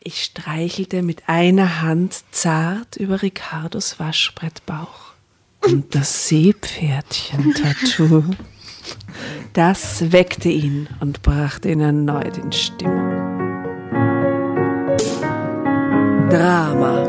Ich streichelte mit einer Hand zart über Ricardos Waschbrettbauch. Und das Seepferdchen-Tattoo, das weckte ihn und brachte ihn erneut in Stimmung. Drama.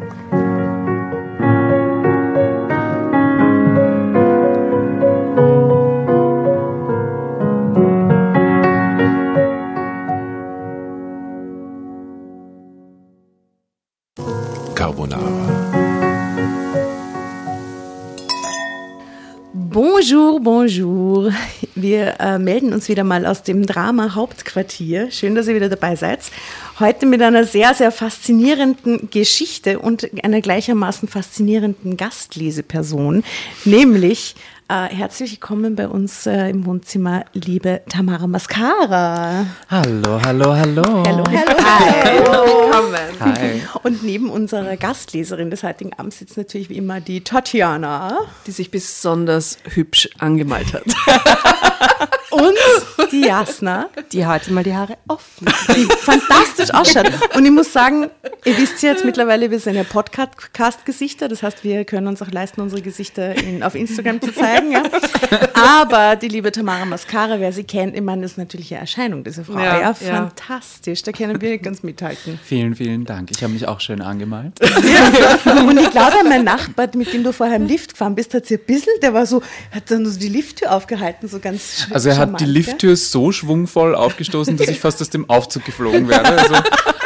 Melden uns wieder mal aus dem Drama Hauptquartier. Schön, dass ihr wieder dabei seid. Heute mit einer sehr, sehr faszinierenden Geschichte und einer gleichermaßen faszinierenden Gastleseperson, nämlich äh, herzlich willkommen bei uns äh, im Wohnzimmer, liebe Tamara Mascara. Hallo, hallo, hallo. Hallo, hallo. Hi. Willkommen. Hi. Und neben unserer Gastleserin des heutigen Abends sitzt natürlich wie immer die Tatjana. Die sich besonders hübsch angemalt hat. Und die Jasna, Die heute mal die Haare offen. die fantastisch ausschaut. Und ich muss sagen, ihr wisst ja jetzt mittlerweile, wir sind ja Podcast-Gesichter. Das heißt, wir können uns auch leisten, unsere Gesichter in, auf Instagram zu zeigen. Ja. Aber die liebe Tamara Mascara, wer sie kennt, ich meine, das ist natürlich eine Erscheinung, diese Frau. Ja, Ja, fantastisch. Da können wir ganz mithalten. Vielen, vielen Dank. Ich habe mich auch schön angemalt. Und ich glaube, mein Nachbar, mit dem du vorher im Lift gefahren bist, hat sie ein bisschen, der war so, hat dann so die Lifttür aufgehalten, so ganz sch- Also hat die? Lifttür so schwungvoll aufgestoßen, dass ich fast aus dem Aufzug geflogen wäre. Also,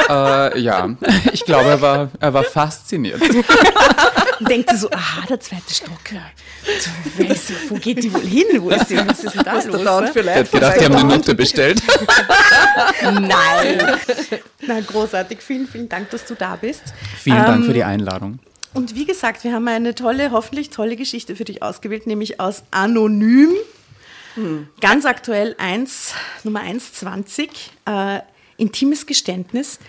äh, ja, ich glaube, er war, er war fasziniert. Und denkte so, aha, der zweite Stock. So, wer ist, wo geht die wohl hin? Wo ist die, was ist denn da los? ne? Er hat gedacht, die haben eine Note bestellt. Nein. Na, großartig. Vielen, vielen Dank, dass du da bist. Vielen Dank Ähm, für die Einladung. Und wie gesagt, wir haben eine tolle, hoffentlich tolle Geschichte für dich ausgewählt, nämlich aus Anonym. Ganz aktuell 1, Nummer 120, äh, intimes Geständnis,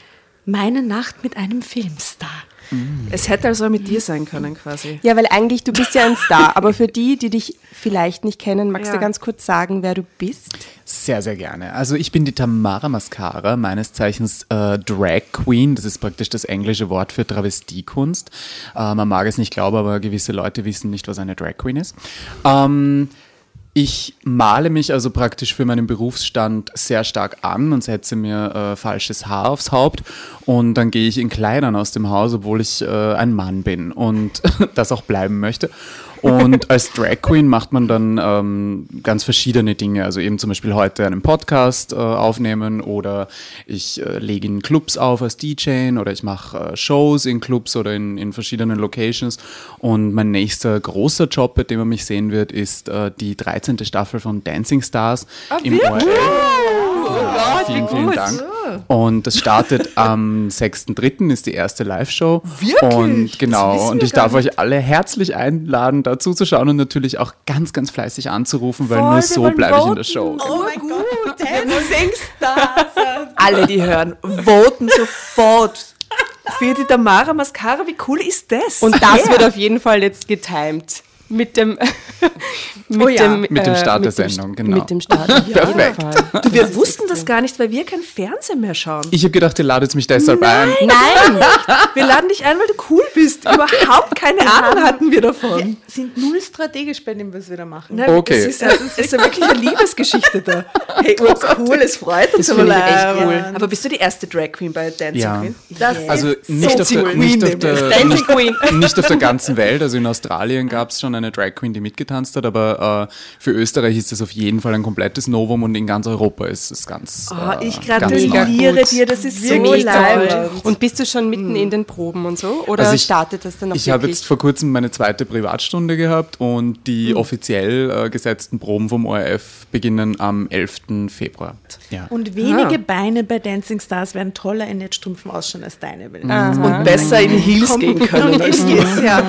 meine Nacht mit einem Filmstar. Es hätte also mit dir sein können quasi. Ja, weil eigentlich, du bist ja ein Star, aber für die, die dich vielleicht nicht kennen, magst Ja. du ganz kurz sagen, wer du bist? Sehr, sehr gerne. Also ich bin die Tamara Mascara, meines Zeichens äh, Drag Queen. Das ist praktisch das englische Wort für Travestiekunst. Äh, man mag es nicht glauben, aber gewisse Leute wissen nicht, was eine Drag Queen ist. Ähm, ich male mich also praktisch für meinen Berufsstand sehr stark an und setze mir äh, falsches Haar aufs Haupt und dann gehe ich in Kleidern aus dem Haus, obwohl ich äh, ein Mann bin und das auch bleiben möchte. Und als Drag Queen macht man dann ähm, ganz verschiedene Dinge. Also eben zum Beispiel heute einen Podcast äh, aufnehmen oder ich äh, lege in Clubs auf als DJ oder ich mache äh, Shows in Clubs oder in, in verschiedenen Locations. Und mein nächster großer Job, bei dem man mich sehen wird, ist äh, die 13. Staffel von Dancing Stars im ORF. Ja, vielen, vielen Dank. Und das startet am 6.3. ist die erste Live-Show. Wirklich? Und genau, Das und ich darf euch alle herzlich einladen, da zuzuschauen und natürlich auch ganz, ganz fleißig anzurufen, weil Voll, nur so bleibe ich in der. Show. Oh mein Gott, Dancing Stars. Alle, die hören, voten sofort für die Tamara Mascara. Wie cool ist das? Und das wird auf jeden Fall jetzt getimed. Mit dem, mit Oh ja, mit dem äh, Start der mit dem Sendung, genau. Mit dem Start. auf Perfekt. Du, wir wussten das gar nicht, weil wir kein Fernsehen mehr schauen. Ich habe gedacht, ihr ladet mich deshalb ein. Nein, wir laden dich ein, weil du cool bist. Überhaupt keine Ahnung hatten wir davon. Sind null strategisch bei dem, was wir da machen. Nein, Okay. Es ist, ja, es ist ja wirklich eine Liebesgeschichte da. Hey, oh cool, es freut uns aber echt cool. Aber bist du die erste Drag Queen bei Dancing Ja. Queen? Das Also ist nicht, auf so der, cool. nicht, auf der, nicht, Queen. nicht auf der ganzen Welt. Also in Australien gab es schon eine Drag Queen, die mitgetanzt hat, aber äh, für Österreich ist das auf jeden Fall ein komplettes Novum und in ganz Europa ist es ganz. Oh, äh, ich gratuliere dir, das ist so Wirklich leid. Und bist du schon mitten in den Proben und so? Oder Also ich- startet das dann noch Ich habe jetzt vor kurzem meine zweite Privatstunde gehabt und die Hm. offiziell äh, gesetzten Proben vom ORF beginnen am 11. Februar. Ja. Und wenige Ah. Beine bei Dancing Stars werden toller in Netzstrumpfen ausschauen als deine. Ich Und besser in Heels gehen können. als du. ja.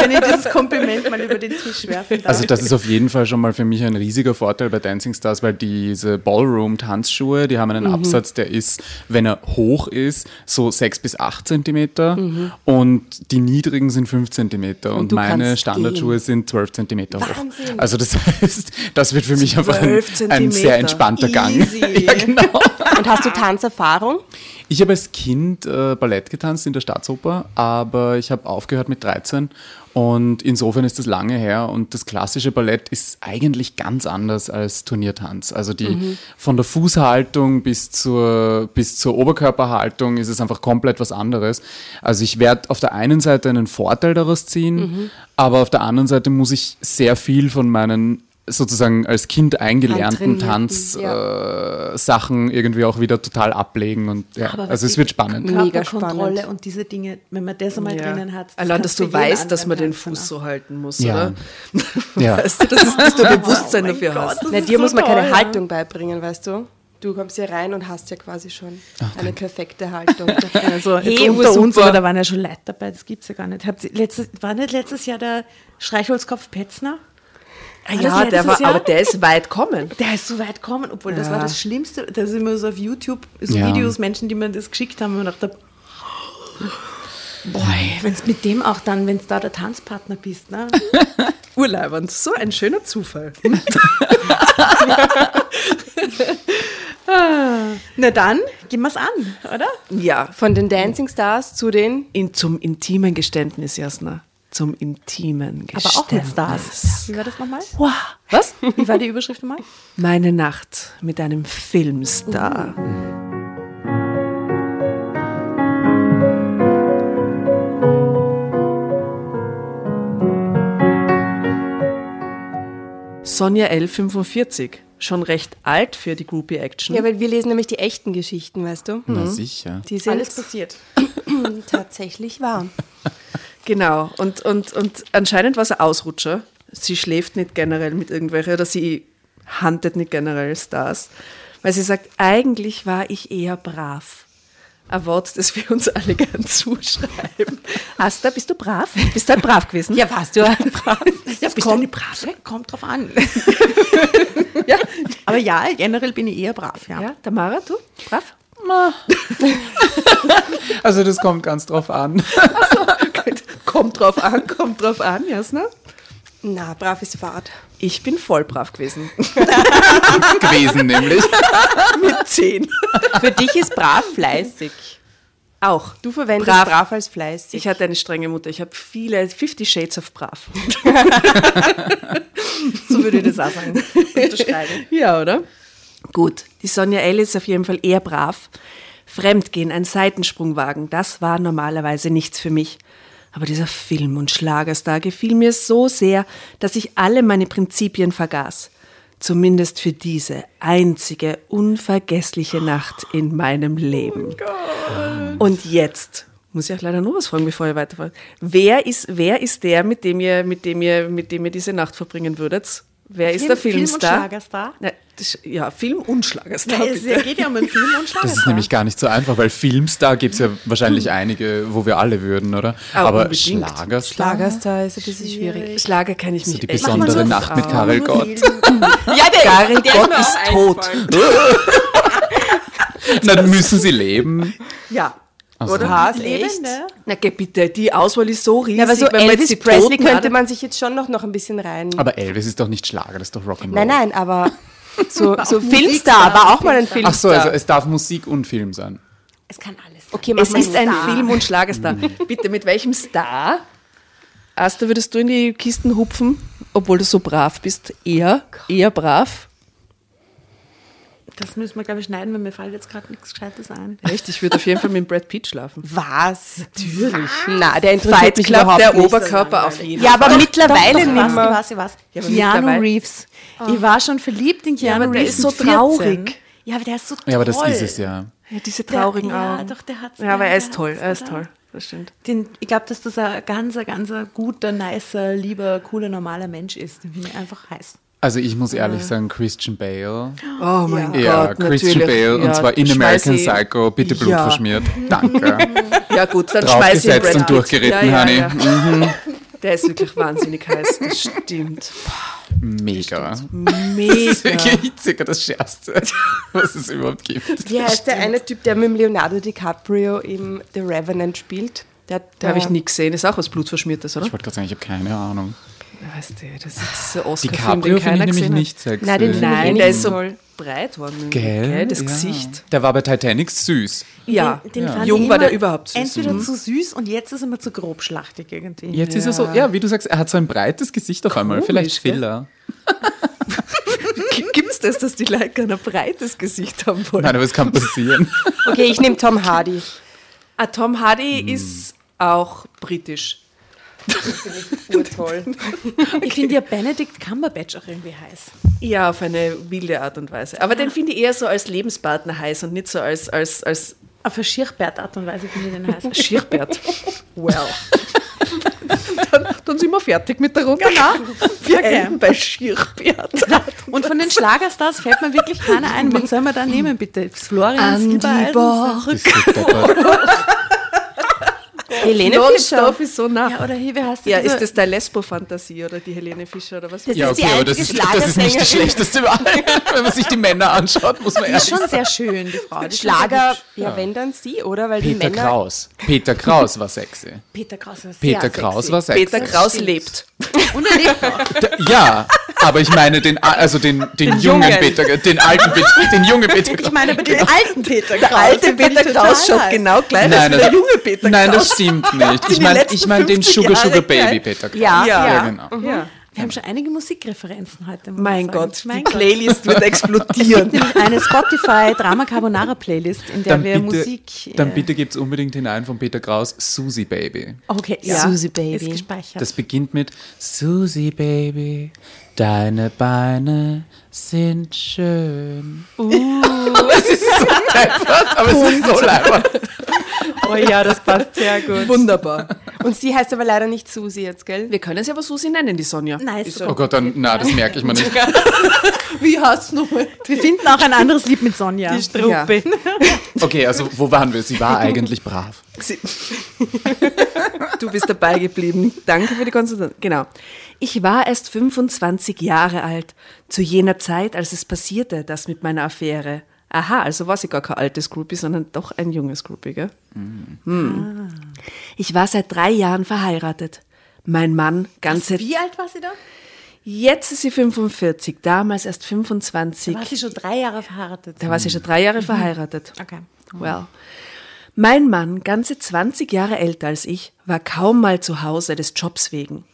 Wenn ich dieses Kompliment mal über den Tisch werfen darf. Also das ist auf jeden Fall schon mal für mich ein riesiger Vorteil bei Dancing Stars, weil diese Ballroom-Tanzschuhe, die haben einen Mhm. Absatz, der ist, wenn er hoch ist, so 6 bis 8 Zentimeter Mhm. und die niedrigen sind 5 Zentimeter und, du meine Standardschuhe sind 12 Zentimeter hoch. Wahnsinn. Also das heißt, das wird für mich einfach ein, 12 ein sehr entspannter Gang. Easy. Ja, genau. Und hast du Tanzerfahrung? Ich habe als Kind äh, Ballett getanzt in der Staatsoper, aber ich habe aufgehört mit 13 und insofern ist das lange her und das klassische Ballett ist eigentlich ganz anders als Turniertanz. Also die von der Fußhaltung bis zur bis zur Oberkörperhaltung ist es einfach komplett was anderes. Also ich werde auf der einen Seite einen Vorteil daraus ziehen, aber auf der anderen Seite muss ich sehr viel von meinen sozusagen als Kind eingelernten Tanzsachen äh, Sachen irgendwie auch wieder total ablegen und ja, also es wird spannend. Mega spannend. und diese Dinge, wenn man das einmal drinnen hat. das Allein, dass du weißt, dass man den Fuß so halten muss, Ja. oder? Ja. Weißt du, das ist, dass du ein Bewusstsein Oh dafür Gott. hast. Das Na, dir so muss man keine toll, ja. Haltung beibringen, weißt du? Du kommst hier rein und hast ja quasi schon eine perfekte Haltung. Also jetzt Hey, unter uns, aber da waren ja schon Leute dabei, das gibt es ja gar nicht. Habt ihr letztes, war nicht letztes Jahr der Streichholzkopf Petzner? Ah, War das ja, der war, Jahr? aber der ist weit kommen. Der ist so weit gekommen, obwohl das Ja. war das Schlimmste. Da sind immer so auf YouTube so Ja. Videos, Menschen, die mir das geschickt haben und ich dachte, boah, wenn es mit dem auch dann, wenn es da der Tanzpartner bist, ne? Urleibend. So ein schöner Zufall. Na dann, gehen wir es an, oder? Ja, Von den Dancing Stars zu den in, zum intimen Geständnis, Jasna. Zum intimen Aber Geständnis. auch mit Stars. Wie war das nochmal? Wow. Was? Wie war die Überschrift nochmal? Meine Nacht mit einem Filmstar. Sonja L. 45. Schon recht alt für die Groupie Action. Ja, weil wir lesen nämlich die echten Geschichten, weißt du? Na sicher. Die sind Alles passiert. tatsächlich wahr. Genau. Und, und, und anscheinend war es ein Ausrutscher. Sie schläft nicht generell mit irgendwelchen oder sie handelt nicht generell Stars. Weil sie sagt, eigentlich war ich eher brav. Ein Wort, das wir uns alle gern zuschreiben. Asta, bist du brav? Bist du halt brav gewesen? Ja, warst du halt brav. ja bist du eine brav? Kommt drauf an. Ja. Aber ja, generell bin ich eher brav, ja. ja, Tamara, du? Brav? Also das kommt ganz drauf an. Kommt drauf an, kommt drauf an, Jasna. Na, brav ist Fahrt. Ich bin voll brav gewesen. gewesen nämlich. Mit zehn. Für dich ist brav fleißig. Auch. Du verwendest Brav. brav, als fleißig. Ich hatte eine strenge Mutter. Ich habe viele, 50 Shades of brav. So würde ich das auch sagen. Unterschreiben. Ja, oder? Gut, die Sonja L. ist auf jeden Fall eher brav. Fremdgehen, ein Seitensprung wagen, das war normalerweise nichts für mich. Aber dieser Film und Schlagerstar gefiel mir so sehr, dass ich alle meine Prinzipien vergaß. Zumindest für diese einzige unvergessliche Nacht in meinem Leben. und jetzt muss ich auch leider noch was fragen, bevor ihr weiterfahrt. Wer ist, wer ist der, mit dem ihr, mit dem ihr, mit dem ihr diese Nacht verbringen würdet? Wer ist der Film und Filmstar? Schlagerstar? Na, ja, Film und Schlagerstar. Ja, es bitte. geht ja um einen Film und Schlagerstar. Das ist nämlich gar nicht so einfach, weil Filmstar gibt es ja wahrscheinlich einige, wo wir alle würden, oder? Aber Aber. Schlagerstar? Lagerstar ist ein bisschen schwierig. Schlager kenne ich So mich die echt besondere so Nacht mit aus. Karel Gott. Ja, der, Karel der Gott ist tot. Dann müssen sie leben. Ja. Also, Oder? Leben, echt? ne? Na, geh bitte, die Auswahl ist so riesig. Ja, aber so wenn man jetzt Elvis die Presley könnte man sich jetzt schon noch, noch ein bisschen rein... Aber Elvis ist doch nicht Schlager, das ist doch Rock'n'Roll. nein, nein, aber so, so Filmstar war auch mal ein Filmstar. Ach so, also es darf Musik und Film sein. Es kann alles. okay, mach Es mal ist ein Star. Film- und Schlagerstar. Bitte, mit welchem Star, Asta, würdest du in die Kisten hupfen, obwohl du so brav bist? Eher, eher brav. Das müssen wir, glaube ich, schneiden, weil mir fällt jetzt gerade nichts Gescheites ein. Echt, ich würde auf jeden Fall mit Brad Pitt schlafen. Was? Natürlich. Na, der interessiert Fight mich Club, überhaupt der nicht. Oberkörper auf jeden Ja, Fall. aber mittlerweile Doch, ich nicht weiß, ich mehr. weiß, ich weiß. Ja, aber Keanu Reeves. Ich war schon verliebt in Keanu aber der Reeves. ist so mit 14. traurig. Ja, aber der ist so toll. Ja, aber das ist es ja. Ja, diese Der- traurigen ja, Augen. doch, der hat's, Ja, aber der- er ist der toll, er ist toll. Das stimmt. Den, ich glaube, dass das ein ganz, ganz guter, nicer, lieber, cooler, normaler Mensch ist. Finde ich einfach heiß. Also ich muss ehrlich sagen, Christian Bale. Oh mein Ja, Gott, Christian natürlich. Bale und Ja, zwar in American Psycho, bitte Blut Ja. verschmiert. Danke. Ja gut, dann schmeiß ich Brad und durchgeritten, ja, ja, Honey. Ja. Der ist wirklich wahnsinnig heiß, das stimmt. Mega. Das ist Mega. wirklich circa das Schärfste, was es überhaupt gibt. Wie heißt der eine Typ, der mit dem Leonardo DiCaprio im The Revenant spielt? Der, Da der habe ich nie gesehen. Das ist auch was Blutverschmiertes, oder? Ich wollte gerade sagen, ich habe keine Ahnung. Weißt du, das ist dieser Oscar-Film, DiCaprio den finde ich keiner nämlich gesehen hat. nicht sexy. Nein, den ich Nein, der ist so breit worden. Gell? Das Ja. Gesicht. Der war bei Titanic süß. Ja, Den, den Ja. fand Jung ich war der immer überhaupt süß. Entweder Mhm. zu süß und jetzt ist er immer zu grobschlachtig irgendwie. Jetzt ist er so, ja, wie du sagst, er hat so ein breites Gesicht auf einmal. Vielleicht gell? Filler. Gibt es das, dass die Leute gerne ein breites Gesicht haben wollen? Nein, aber es kann passieren. Okay, ich nehme Tom Hardy. Ah, Tom Hardy ist auch britisch. Urtoll. Ich finde ja Benedict Cumberbatch auch irgendwie heiß. Ja, auf eine wilde Art und Weise. Aber den finde ich eher so als Lebenspartner heiß und nicht so als, als, als Auf eine Schirchbert-Art und Weise finde ich den heiß. Schirrbert. Well. dann, dann sind wir fertig mit der Runde. Genau. Wir Okay. enden bei Schirrbert. Und von den Schlagerstars fällt mir wirklich keiner ein. Wen soll man da nehmen, bitte? Florian Silbereisen? Borg. Helene Fischer. Nonstop ist so nah. Ja, oder hier, wie heißt die? Ja, ist das der Lesbo-Fantasie oder die Helene Fischer oder was? Das Ja, ist die okay, aber das ist, das ist nicht die schlechteste Wahl. Wenn man sich die Männer anschaut, muss man Die ehrlich ist schon sagen. sehr schön, die Frau. Die Schlager, hübsch. ja, wenn dann sie, oder? Weil die Peter Männer. Kraus. Peter Kraus war sexy. Peter Kraus war sehr Peter sexy. Kraus war sexy. Peter Kraus lebt. Und er lebt noch. Ja, aber ich meine den, also den, den, jungen Jungen. Peter, den alten Peter, den jungen Peter Kraus. Ich meine aber den alten Peter Kraus. Der alte den Peter Kraus schaut genau gleich aus Nein, wie das, der junge Peter nein, Kraus. das stimmt nicht. Ich meine ich mein den 50 Sugar Sugar Baby. Peter Kraus. Ja, ja, ja. genau. Ja. Wir haben schon einige Musikreferenzen heute. Mein. Gott, mein die Gott. Playlist wird Es explodieren. gibt nämlich eine Spotify Drama Carbonara Playlist, in der Dann wir bitte, Musik. dann äh, bitte gibt's unbedingt hinein von Peter Kraus Susie Baby. Okay, Ja. ja. Susie Baby. Ist gespeichert. Das beginnt mit Susie Baby, deine Beine sind schön. Uh, es ist so deppert, aber es ist so leibend. Oh ja, das passt sehr gut. Wunderbar. Und sie heißt aber leider nicht Susi jetzt, gell? Wir können sie aber Susi nennen, die Sonja. Nein, ist Oh Gott, dann, na, das merke ich mir nicht. Wie heißt es nochmal? Wir finden auch ein anderes Lied mit Sonja. Die Struppe. Okay, also wo waren wir? Sie war eigentlich brav. Sie- du bist dabei geblieben. Danke für die Konzentration. Genau. Ich war erst 25 Jahre alt, zu jener Zeit, als es passierte, das mit meiner Affäre. Aha, also war sie gar kein altes Groupie, sondern doch ein junges Groupie, gell? Hm. Ich war seit drei Jahren verheiratet. Mein Mann, ganze. Wie alt war sie da? Jetzt ist sie 45, damals erst 25. War sie schon drei Jahre verheiratet? Da war sie schon drei Jahre verheiratet. Okay. Well. Mein Mann, ganze 20 Jahre älter als ich, war kaum mal zu Hause des Jobs wegen.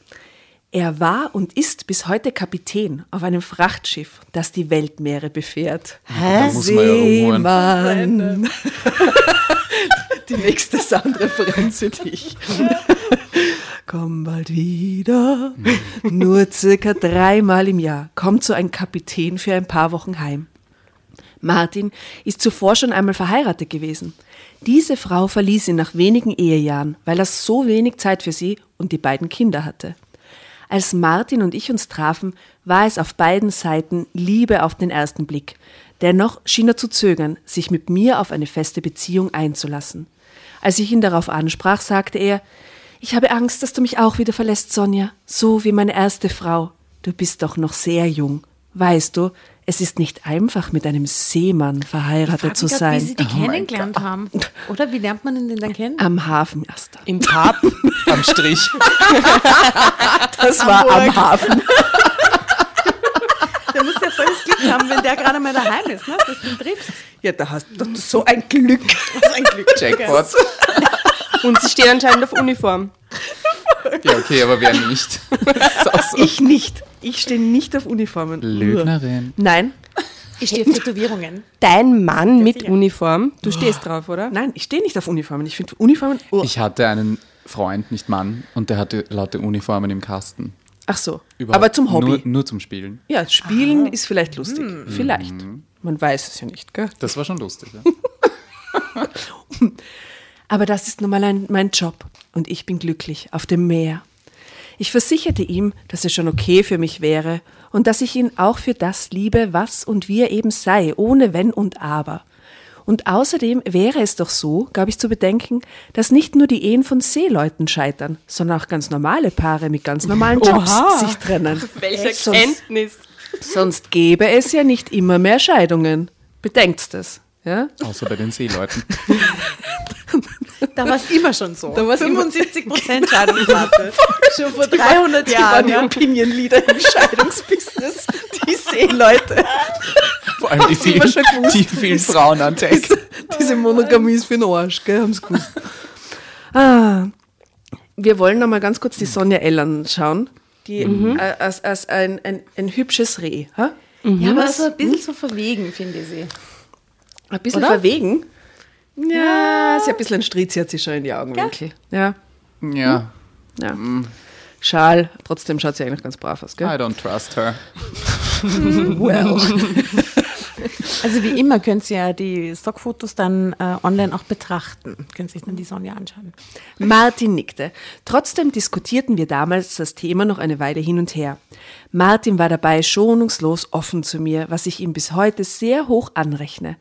Er war und ist bis heute Kapitän auf einem Frachtschiff, das die Weltmeere befährt. Da muss man ja rumholen. Mann. die nächste Soundreferenz für dich. komm bald wieder. Nur circa dreimal im Jahr kommt so ein Kapitän für ein paar Wochen heim. Martin ist zuvor schon einmal verheiratet gewesen. Diese Frau verließ ihn nach wenigen Ehejahren, weil er so wenig Zeit für sie und die beiden Kinder hatte. Als Martin und ich uns trafen, war es auf beiden Seiten Liebe auf den ersten Blick. Dennoch schien er zu zögern, sich mit mir auf eine feste Beziehung einzulassen. Als ich ihn darauf ansprach, sagte er, ich habe Angst, dass du mich auch wieder verlässt, Sonja, so wie meine erste Frau. Du bist doch noch sehr jung. Weißt du, es ist nicht einfach, mit einem Seemann verheiratet zu grad, sein. Wie Sie die oh kennengelernt haben. Oder wie lernt man ihn denn dann kennen? Am Hafen erst. Im Pub. Am Strich. Das war am Hafen. Der muss ja volles Glück haben, wenn der gerade mal daheim ist, ne? dass du ihn triffst. Ja, da hast du so ein Glück. Das ist ein Glück. Jackpot. Und sie stehen anscheinend auf Uniform. Ja, okay, aber wer nicht? Das ist auch so. Ich nicht. Ich stehe nicht auf Uniformen. Lügnerin. Nein, Ich stehe auf Tätowierungen. Dein Mann mit sicher. Uniform, du stehst drauf, oder? nein, ich stehe nicht auf Uniformen. Ich finde Uniformen. Oh. Ich hatte einen Freund, nicht Mann, und der hatte laute Uniformen im Kasten. Ach so. Überhaupt Aber zum Hobby. Nur, nur zum Spielen. ja, Spielen ist vielleicht lustig. Vielleicht. Man weiß es ja nicht, gell? Das war schon lustig. Ja? Aber das ist nun mal ein, mein Job und ich bin glücklich auf dem Meer. Ich versicherte ihm, dass es schon okay für mich wäre und dass ich ihn auch für das liebe, was und wie er eben sei, ohne Wenn und Aber. Und außerdem wäre es doch so, gab ich zu bedenken, dass nicht nur die Ehen von Seeleuten scheitern, sondern auch ganz normale Paare mit ganz normalen Jobs Oha. sich trennen. Welche Sonst, Kenntnis. sonst gäbe es ja nicht immer mehr Scheidungen. Bedenkt das. Ja? Außer bei den Seeleuten. Da war es immer schon so. Da immer- 75 Prozent Scheidungsrate. schon vor 300 Die waren Jahren. die Ja. Opinion-Leader im Scheidungsbusiness. Die Seeleute. Vor allem die sie vielen, schon gewusst. die vielen Frauen an Tech. Diese Monogamie ist für den Arsch, gell? Haben's gewusst. Ah, wir wollen noch mal ganz kurz die Sonja L anschauen. Die äh, als, als ein, ein, ein hübsches Reh. Ha? ja, aber so ein bisschen so verwegen, finde ich sie. Ein bisschen Oder? verwegen. Ja, sie hat ein bisschen ein Striz hat sie schon in die Augenwinkel. Ja. Ja, ja. Schal, trotzdem schaut sie eigentlich ganz brav aus, I gell? don't trust her. Well. Also wie immer könnt ihr ja die Stockfotos dann äh, online auch betrachten. Können sich dann die Sonja anschauen. Martin nickte. Trotzdem diskutierten wir damals das Thema noch eine Weile hin und her. Martin war dabei schonungslos offen zu mir, was ich ihm bis heute sehr hoch anrechne.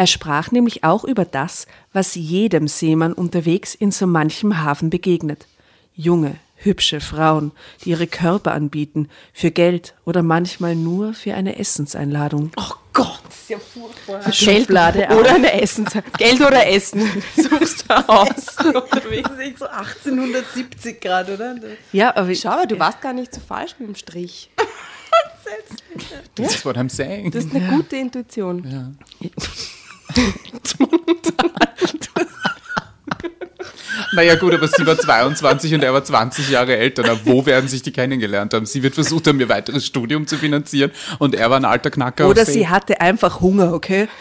Er sprach nämlich auch über das, was jedem Seemann unterwegs in so manchem Hafen begegnet. Junge, hübsche Frauen, die ihre Körper anbieten, für Geld oder manchmal nur für eine Essenseinladung. Oh Gott, das ist ja furchtbar. Schublade auf. Oder eine Essen. Geld oder Essen. Suchst du aus. Das ist so 1870 Grad, oder? Ja, aber Schau, aber du warst gar nicht so falsch mit dem Strich. Das ist what I'm saying. Das ist eine gute Intuition. ja. Naja gut, aber sie war 22 und er war 20 Jahre älter. Na, wo werden sich die kennengelernt haben? Sie wird versucht haben, ihr weiteres Studium zu finanzieren und er war ein alter Knacker. oder sie hatte einfach Hunger, okay?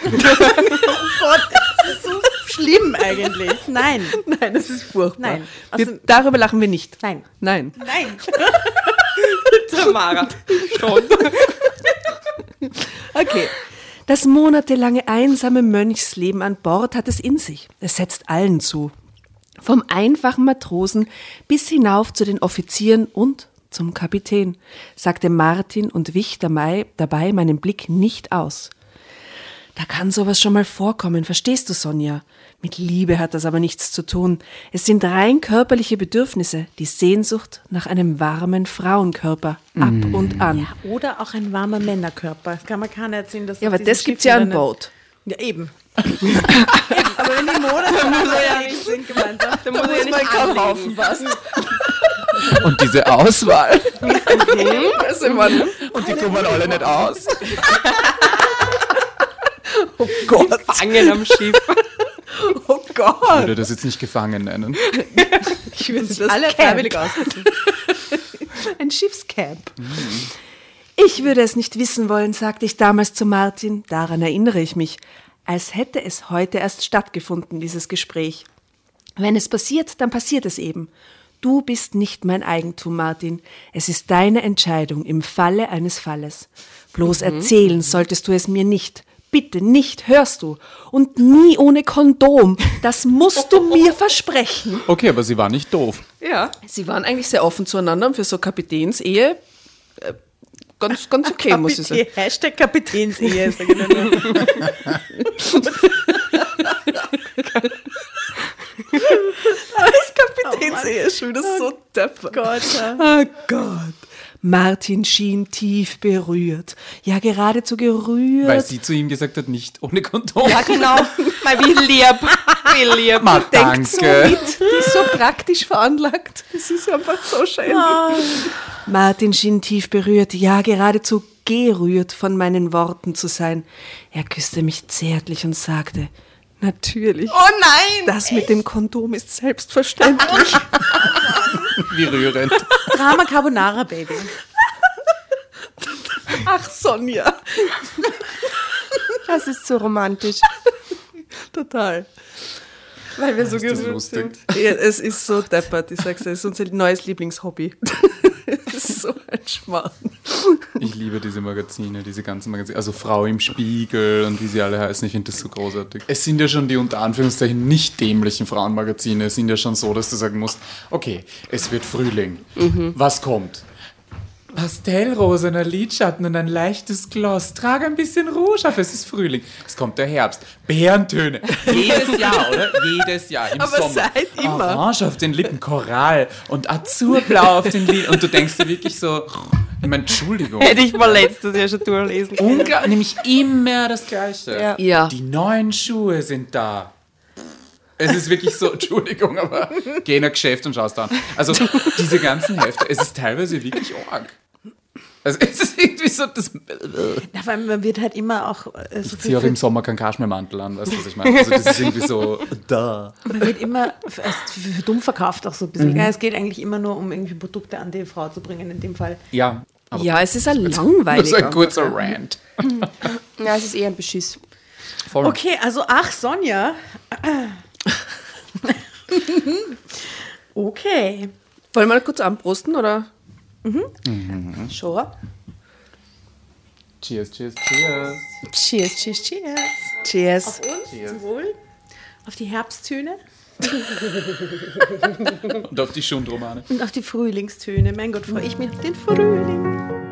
Oh Gott, das ist so schlimm eigentlich. Nein, Nein, das ist furchtbar. Nein. Also- wir, darüber lachen wir nicht. nein, Nein. nein. Tamara. Schon. Okay. Das monatelange einsame Mönchsleben an Bord hat es in sich. Es setzt allen zu. Vom einfachen Matrosen bis hinauf zu den Offizieren und zum Kapitän, sagte Martin und wich dabei, dabei meinen Blick nicht aus. Da kann sowas schon mal vorkommen, verstehst du, Sonja? Mit Liebe hat das aber nichts zu tun. Es sind rein körperliche Bedürfnisse, die Sehnsucht nach einem warmen Frauenkörper, ab und an. Oder auch ein warmer Männerkörper. Das kann man keiner erzählen, dass Ja, aber das gibt's Schiffen ja an dann- Boot. Ja, eben. eben. Aber wenn die Monate unterwegs sind gemeinsam, Da muss ich ja nicht anlegen. was. Und diese Auswahl. Also, man, Und die kommen alle nicht aus. oh Gott, Fangen am Schiff. Oh Ich Gott. würde das jetzt nicht gefangen nennen. Ich würde das alle Camp. freiwillig ausgesucht. Ein Schiffscamp. Ich würde es nicht wissen wollen, sagte ich damals zu Martin. Daran erinnere ich mich. Als hätte es heute erst stattgefunden, dieses Gespräch. Wenn es passiert, dann passiert es eben. Du bist nicht mein Eigentum, Martin. Es ist deine Entscheidung im Falle eines Falles. Bloß erzählen solltest du es mir nicht. Bitte nicht, hörst du? Und nie ohne Kondom. Das musst du mir versprechen. Okay, aber sie war nicht doof. Ja, sie waren eigentlich sehr offen zueinander und für so Kapitänsehe äh, ganz, ganz okay, muss ich sagen. Hashtag Kapitänsehe. sag ich nur. Das Kapitänsehe ist schon wieder so deppert. Gott, ja. Oh Gott. Martin schien tief berührt. Ja, geradezu gerührt. Weil sie zu ihm gesagt hat, nicht ohne Kondom. ja, genau. Mal wie lieb. Wie lieb. Ma, Denkt so danke. mit. Die ist so praktisch veranlagt. Das ist einfach so schön. Martin schien tief berührt, ja, geradezu gerührt von meinen Worten zu sein. Er küsste mich zärtlich und sagte, natürlich. Oh nein! Das mit dem Kondom ist selbstverständlich. Wie rührend. Drama Carbonara, Baby. Ach, Sonja. Das ist so romantisch, Total. weil wir so gerührt sind. Ja, es ist so deppert, ich sag's dir. Es ist unser neues Lieblingshobby. Ist so ein Schmarrn. Ich liebe diese Magazine, diese ganzen Magazine. Also Frau im Spiegel und wie sie alle heißen. Ich finde das so großartig. Es sind ja schon die unter Anführungszeichen nicht dämlichen Frauenmagazine. Es sind ja schon so, dass du sagen musst, okay, es wird Frühling. Was kommt? Pastellrosener Lidschatten und ein leichtes Gloss. Trage ein bisschen Rouge auf, es ist Frühling. Es kommt der Herbst. Bärentöne. Jedes Jahr, oder? Jedes Jahr im Aber Sommer. seit immer. Orange auf den Lippen, Korall und Azurblau auf den Lippen. Und du denkst dir wirklich so, ich meine, Entschuldigung. Hätte ich mal letztes Jahr schon durchlesen können. Unglaublich, nämlich immer das Gleiche. Ja. Ja. Die neuen Schuhe sind da. Es ist wirklich so, Entschuldigung, aber geh in ein Geschäft und schaust an. Also diese ganzen Hefte, es ist teilweise wirklich arg. Also es ist irgendwie so, das Na, weil man wird halt immer auch äh, so ich ziehe auch im Sommer keinen Kaschmirmantel an, weißt du, was ich meine? Also das ist irgendwie so, da. man wird immer für, für, für dumm verkauft auch so ein bisschen. Ja, es geht eigentlich immer nur um irgendwie Produkte an die Frau zu bringen in dem Fall. Ja, aber Ja, es ist ein langweiliger. so ein kurzer Rant. Ja, es ist eher ein Beschiss. Voll. Okay, also ach Sonja. okay. Wollen wir mal kurz anprosten, oder? Schon. Cheers, cheers, cheers. Cheers, cheers, cheers. Cheers. Auf uns, zum Wohl. Auf die Herbsttöne Und auf die Schundromane. und auf die Frühlingstöne. Mein Gott, freue ich mich auf den Frühling.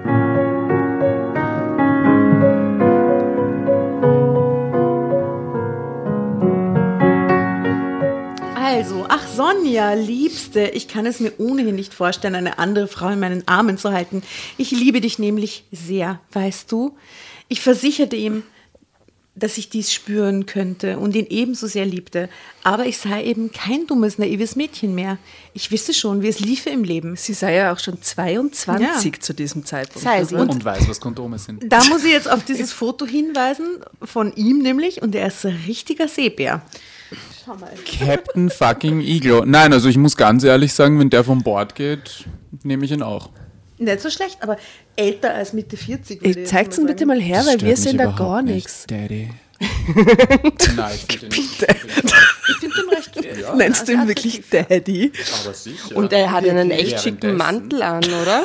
Also, ach Sonja, Liebste, ich kann es mir ohnehin nicht vorstellen, eine andere Frau in meinen Armen zu halten. Ich liebe dich nämlich sehr, weißt du? Ich versicherte ihm, dass ich dies spüren könnte und ihn ebenso sehr liebte. Aber ich sei eben kein dummes, naives Mädchen mehr. Ich wisse schon, wie es liefe im Leben. Sie sei ja auch schon 22 zu diesem Zeitpunkt. Sei sie. Also, Und weiß, was Kondome sind. Da muss ich jetzt auf dieses Foto hinweisen, von ihm nämlich, und er ist ein richtiger Seebär. Schau mal. Captain fucking Iglo. Nein, also ich muss ganz ehrlich sagen, wenn der von Bord geht, nehme ich ihn auch. Nicht so schlecht, aber älter als Mitte 40. würde ich zeig's ihn bitte mal her, weil stört wir sehen da gar nicht. nichts. Daddy. Nein, ich finde. Ich finde ihn recht. Ja, Nennst du ihn also wirklich Daddy? Aber sicher. Und er hat einen echt schicken Mantel an, oder?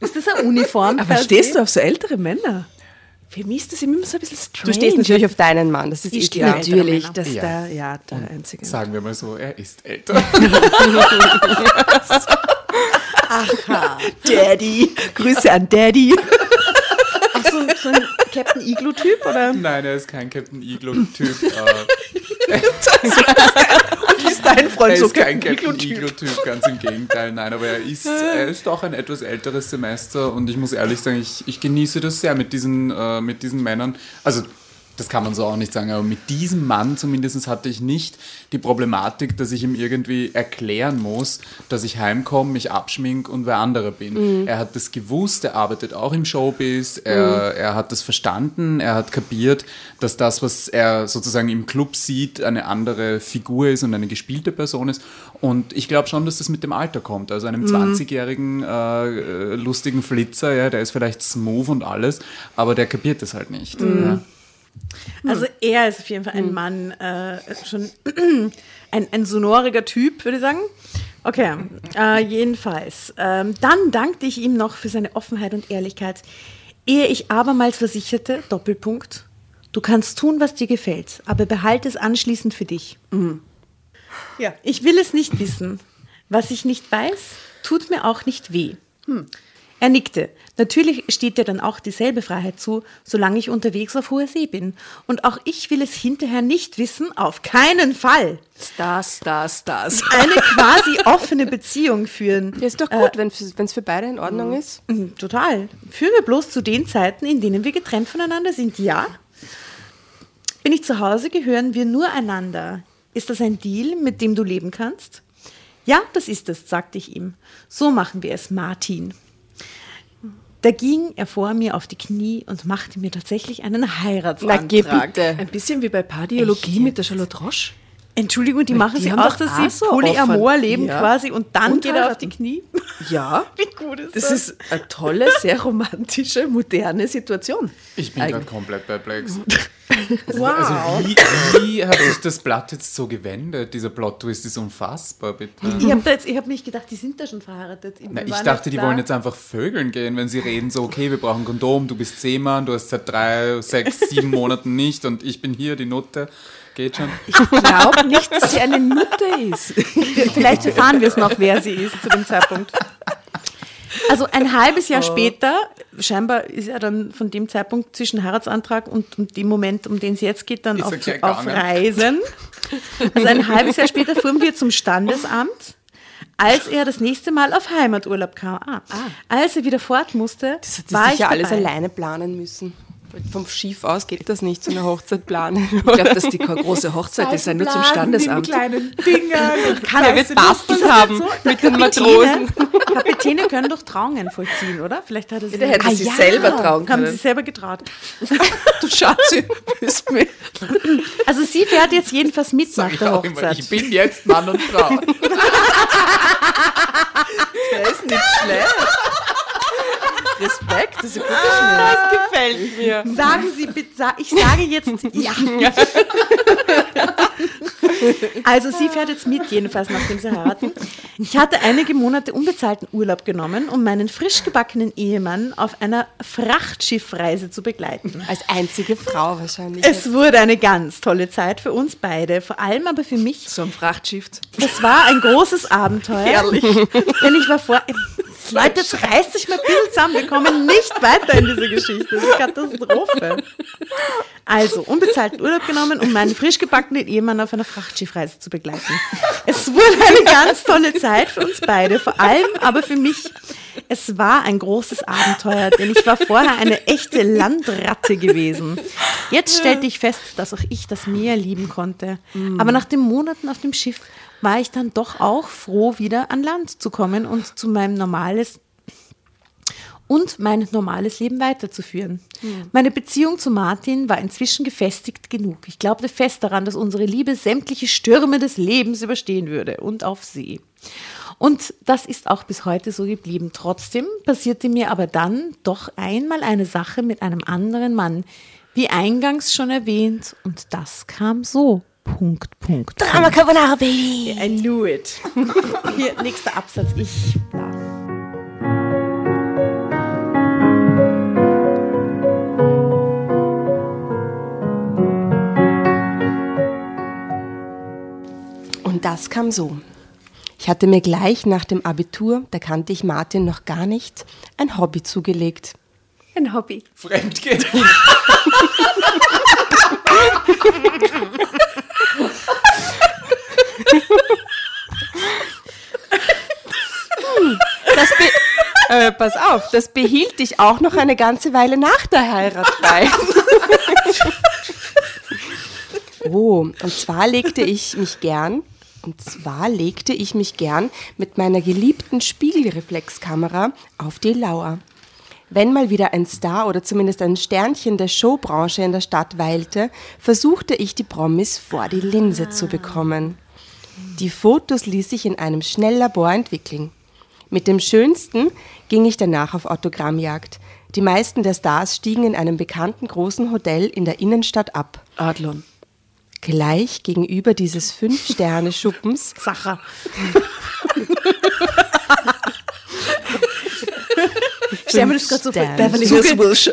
Ist das eine Uniform? Aber stehst du auf so ältere Männer? Für mich ist das immer so ein bisschen strange. Du stehst natürlich auf deinen Mann, das ist Ich eh stehe Natürlich, dass Ja. da, ja, der einzige. Sagen wir mal so, er ist älter. Daddy. Grüße an Daddy. So, ein Captain Igloo-Typ? Oder? Nein, er ist kein Captain Iglo-Typ. äh, Ist dein er Freund so ist kein Captain Captain Iglo-Typ? Iglo-Typ, ganz im Gegenteil. Nein, aber er ist, er ist doch ein etwas älteres Semester und ich muss ehrlich sagen, ich, ich genieße das sehr mit diesen, äh, mit diesen Männern. Also das kann man so auch nicht sagen, aber mit diesem Mann zumindest hatte ich nicht die Problematik, dass ich ihm irgendwie erklären muss, dass ich heimkomme, mich abschmink und wer andere bin. Er hat das gewusst, er arbeitet auch im Showbiz, er, er hat das verstanden, er hat kapiert, dass das, was er sozusagen im Club sieht, eine andere Figur ist und eine gespielte Person ist. Und ich glaube schon, dass das mit dem Alter kommt. Also einem 20-jährigen äh, äh, lustigen Flitzer, ja, der ist vielleicht smooth und alles, aber der kapiert das halt nicht. Ja. Also er ist auf jeden Fall ein Mann, äh, schon ein, ein sonoriger Typ, würde ich sagen. Okay, äh, jedenfalls. Ähm, dann dankte ich ihm noch für seine Offenheit und Ehrlichkeit, ehe ich abermals versicherte, Doppelpunkt, du kannst tun, was dir gefällt, aber behalte es anschließend für dich. Ja. Ich will es nicht wissen. Was ich nicht weiß, tut mir auch nicht weh. Er nickte. Natürlich steht dir dann auch dieselbe Freiheit zu, solange ich unterwegs auf hoher See bin. Und auch ich will es hinterher nicht wissen, auf keinen Fall. Stars, Stars, Stars. Eine quasi offene Beziehung führen. Ja, ist doch gut, wenn es für beide in Ordnung ist. Mhm, Total. Führen wir bloß zu den Zeiten, in denen wir getrennt voneinander sind. Ja. Bin ich zu Hause, gehören wir nur einander. Ist das ein Deal, mit dem du leben kannst? Ja, das ist es, sagte ich ihm. So machen wir es, Martin. Da ging er vor mir auf die Knie und machte mir tatsächlich einen Heiratsantrag. Ein bisschen wie bei Pardiologie mit der Charlotte Roche. Entschuldigung, die machen die aus, doch dass auch sie so Polyamor offen. leben Ja. quasi und dann Und geht er auf die Knie. Ja, Wie gut ist das das? ist eine tolle, sehr romantische, moderne Situation. Ich bin gerade komplett perplex. wow. Also wie, wie hat sich das Blatt jetzt so gewendet? Dieser Plot-Twist ist unfassbar, bitte. Ich habe hab nicht gedacht, die sind da schon verheiratet. Na, Wir ich dachte, die wollen jetzt einfach vögeln gehen, wenn sie reden, so, okay, wir brauchen Kondom, du bist Seemann, du hast seit drei, sechs, sieben Monaten nicht und ich bin hier, die Nutte. Geht schon. Ich glaube nicht, dass sie eine Nutte ist. Vielleicht erfahren wir es noch, wer sie ist zu dem Zeitpunkt. Also ein halbes Oh. Jahr später, scheinbar ist er dann von dem Zeitpunkt zwischen Heiratsantrag und, und dem Moment, um den es jetzt geht, dann Ist auf, auf? Reisen. Also ein halbes Jahr später fuhren wir zum Standesamt, als er das nächste Mal auf Heimaturlaub kam. Ah, Als er wieder fort musste, Das hat war ich sicher alles dabei. alleine planen müssen. Vom Schiff aus geht das nicht, so eine Hochzeit planen. Ich glaube, dass die keine große Hochzeit ist, nur zum Standesamt. kleinen Dinger. Kann Er wird bastelt haben mit den Matrosen. Kapitäne können doch Trauungen vollziehen, oder? Vielleicht hat er sie der hätte sie selber trauen Haben können. sie selber getraut. Du Schatzi, bist mir. Also sie fährt jetzt jedenfalls mit nach Ich, der auch immer, Hochzeit. ich bin jetzt Mann und Frau. Der ist nicht schlecht. Respekt, das ist guter Ah. Schnitt. Gefällt mir. Sagen Sie bitte, sa- ich sage jetzt ja. Also sie fährt jetzt mit, jedenfalls nachdem sie heiraten. Ich hatte einige Monate unbezahlten Urlaub genommen, um meinen frisch gebackenen Ehemann auf einer Frachtschiffreise zu begleiten. Als einzige Frau wahrscheinlich. Es wurde eine ganz tolle Zeit für uns beide, vor allem aber für mich. So ein Frachtschiff. Das war ein großes Abenteuer. Herrlich. Denn ich war vor. Leute, jetzt reißt sich mal ein bisschen zusammen. Wir kommen nicht weiter in diese Geschichte. Das ist eine Katastrophe. Also, unbezahlten Urlaub genommen, um meinen frisch gebackenen Ehemann auf einer Frachtschiffreise zu begleiten. Es wurde eine ganz tolle Zeit für uns beide, vor allem aber für mich. Es war ein großes Abenteuer, denn ich war vorher eine echte Landratte gewesen. Jetzt stellte ich fest, dass auch ich das Meer lieben konnte. Aber nach den Monaten auf dem Schiff war ich dann doch auch froh, wieder an Land zu kommen und zu meinem normales und mein normales Leben weiterzuführen. Meine Beziehung zu Martin war inzwischen gefestigt genug. Ich glaubte fest daran, dass unsere Liebe sämtliche Stürme des Lebens überstehen würde und auf See. Und das ist auch bis heute so geblieben. Trotzdem passierte mir aber dann doch einmal eine Sache mit einem anderen Mann, wie eingangs schon erwähnt, und das kam so. Punkt, Punkt. Drama Carbonara, Baby. I knew it. Hier, nächster Absatz. Ich. Bla. Und das kam so. Ich hatte mir gleich nach dem Abitur, da kannte ich Martin noch gar nicht, ein Hobby zugelegt. Ein Hobby. Fremdgehen. äh, pass auf, das behielt ich auch noch eine ganze Weile nach der Heirat bei. oh, und zwar legte ich mich gern, und zwar legte ich mich gern mit meiner geliebten Spiegelreflexkamera auf die Lauer. Wenn mal wieder ein Star oder zumindest ein Sternchen der Showbranche in der Stadt weilte, versuchte ich die Promis vor die Linse zu bekommen. Die Fotos ließ ich in einem Schnelllabor entwickeln. Mit dem Schönsten ging ich danach auf Autogrammjagd. Die meisten der Stars stiegen in einem bekannten großen Hotel in der Innenstadt ab. Adlon. Gleich gegenüber dieses Fünf-Sterne-Schuppens Sacher. Ich stelle mir das gerade so vor. Beverly Hills.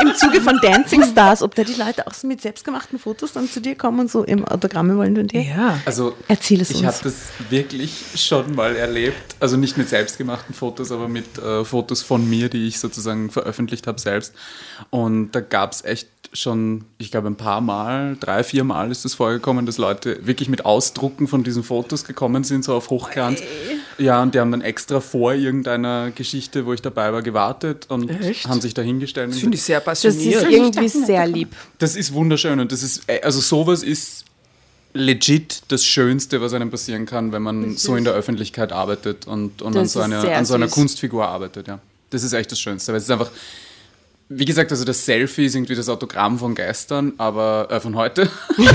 Im Zuge von Dancing Stars, ob da die Leute auch so mit selbstgemachten Fotos dann zu dir kommen und so im Autogramme wollen und dir. Ja. Also Erzähl es ich uns. habe das wirklich schon mal erlebt. Also nicht mit selbstgemachten Fotos, aber mit äh, Fotos von mir, die ich sozusagen veröffentlicht habe selbst. Und da gab es echt schon, ich glaube, ein paar Mal, drei, vier Mal ist es vorgekommen, dass Leute wirklich mit Ausdrucken von diesen Fotos gekommen sind, so auf Hochglanz. Ja, und die haben dann extra vor irgendeiner Geschichte, wo ich dabei war, gewartet und Echt? haben sich da hingestellt. Das finde ich sehr Das ist passioniert. irgendwie sehr lieb. das ist wunderschön und das ist, äh, also sowas ist legit das Schönste, was einem passieren kann, wenn man so in der Öffentlichkeit arbeitet und, und an, Das so einer, an so einer. Kunstfigur arbeitet, ja. Das ist echt das Schönste, weil es ist einfach, wie gesagt, also das Selfie ist irgendwie das Autogramm von gestern, aber äh, von heute.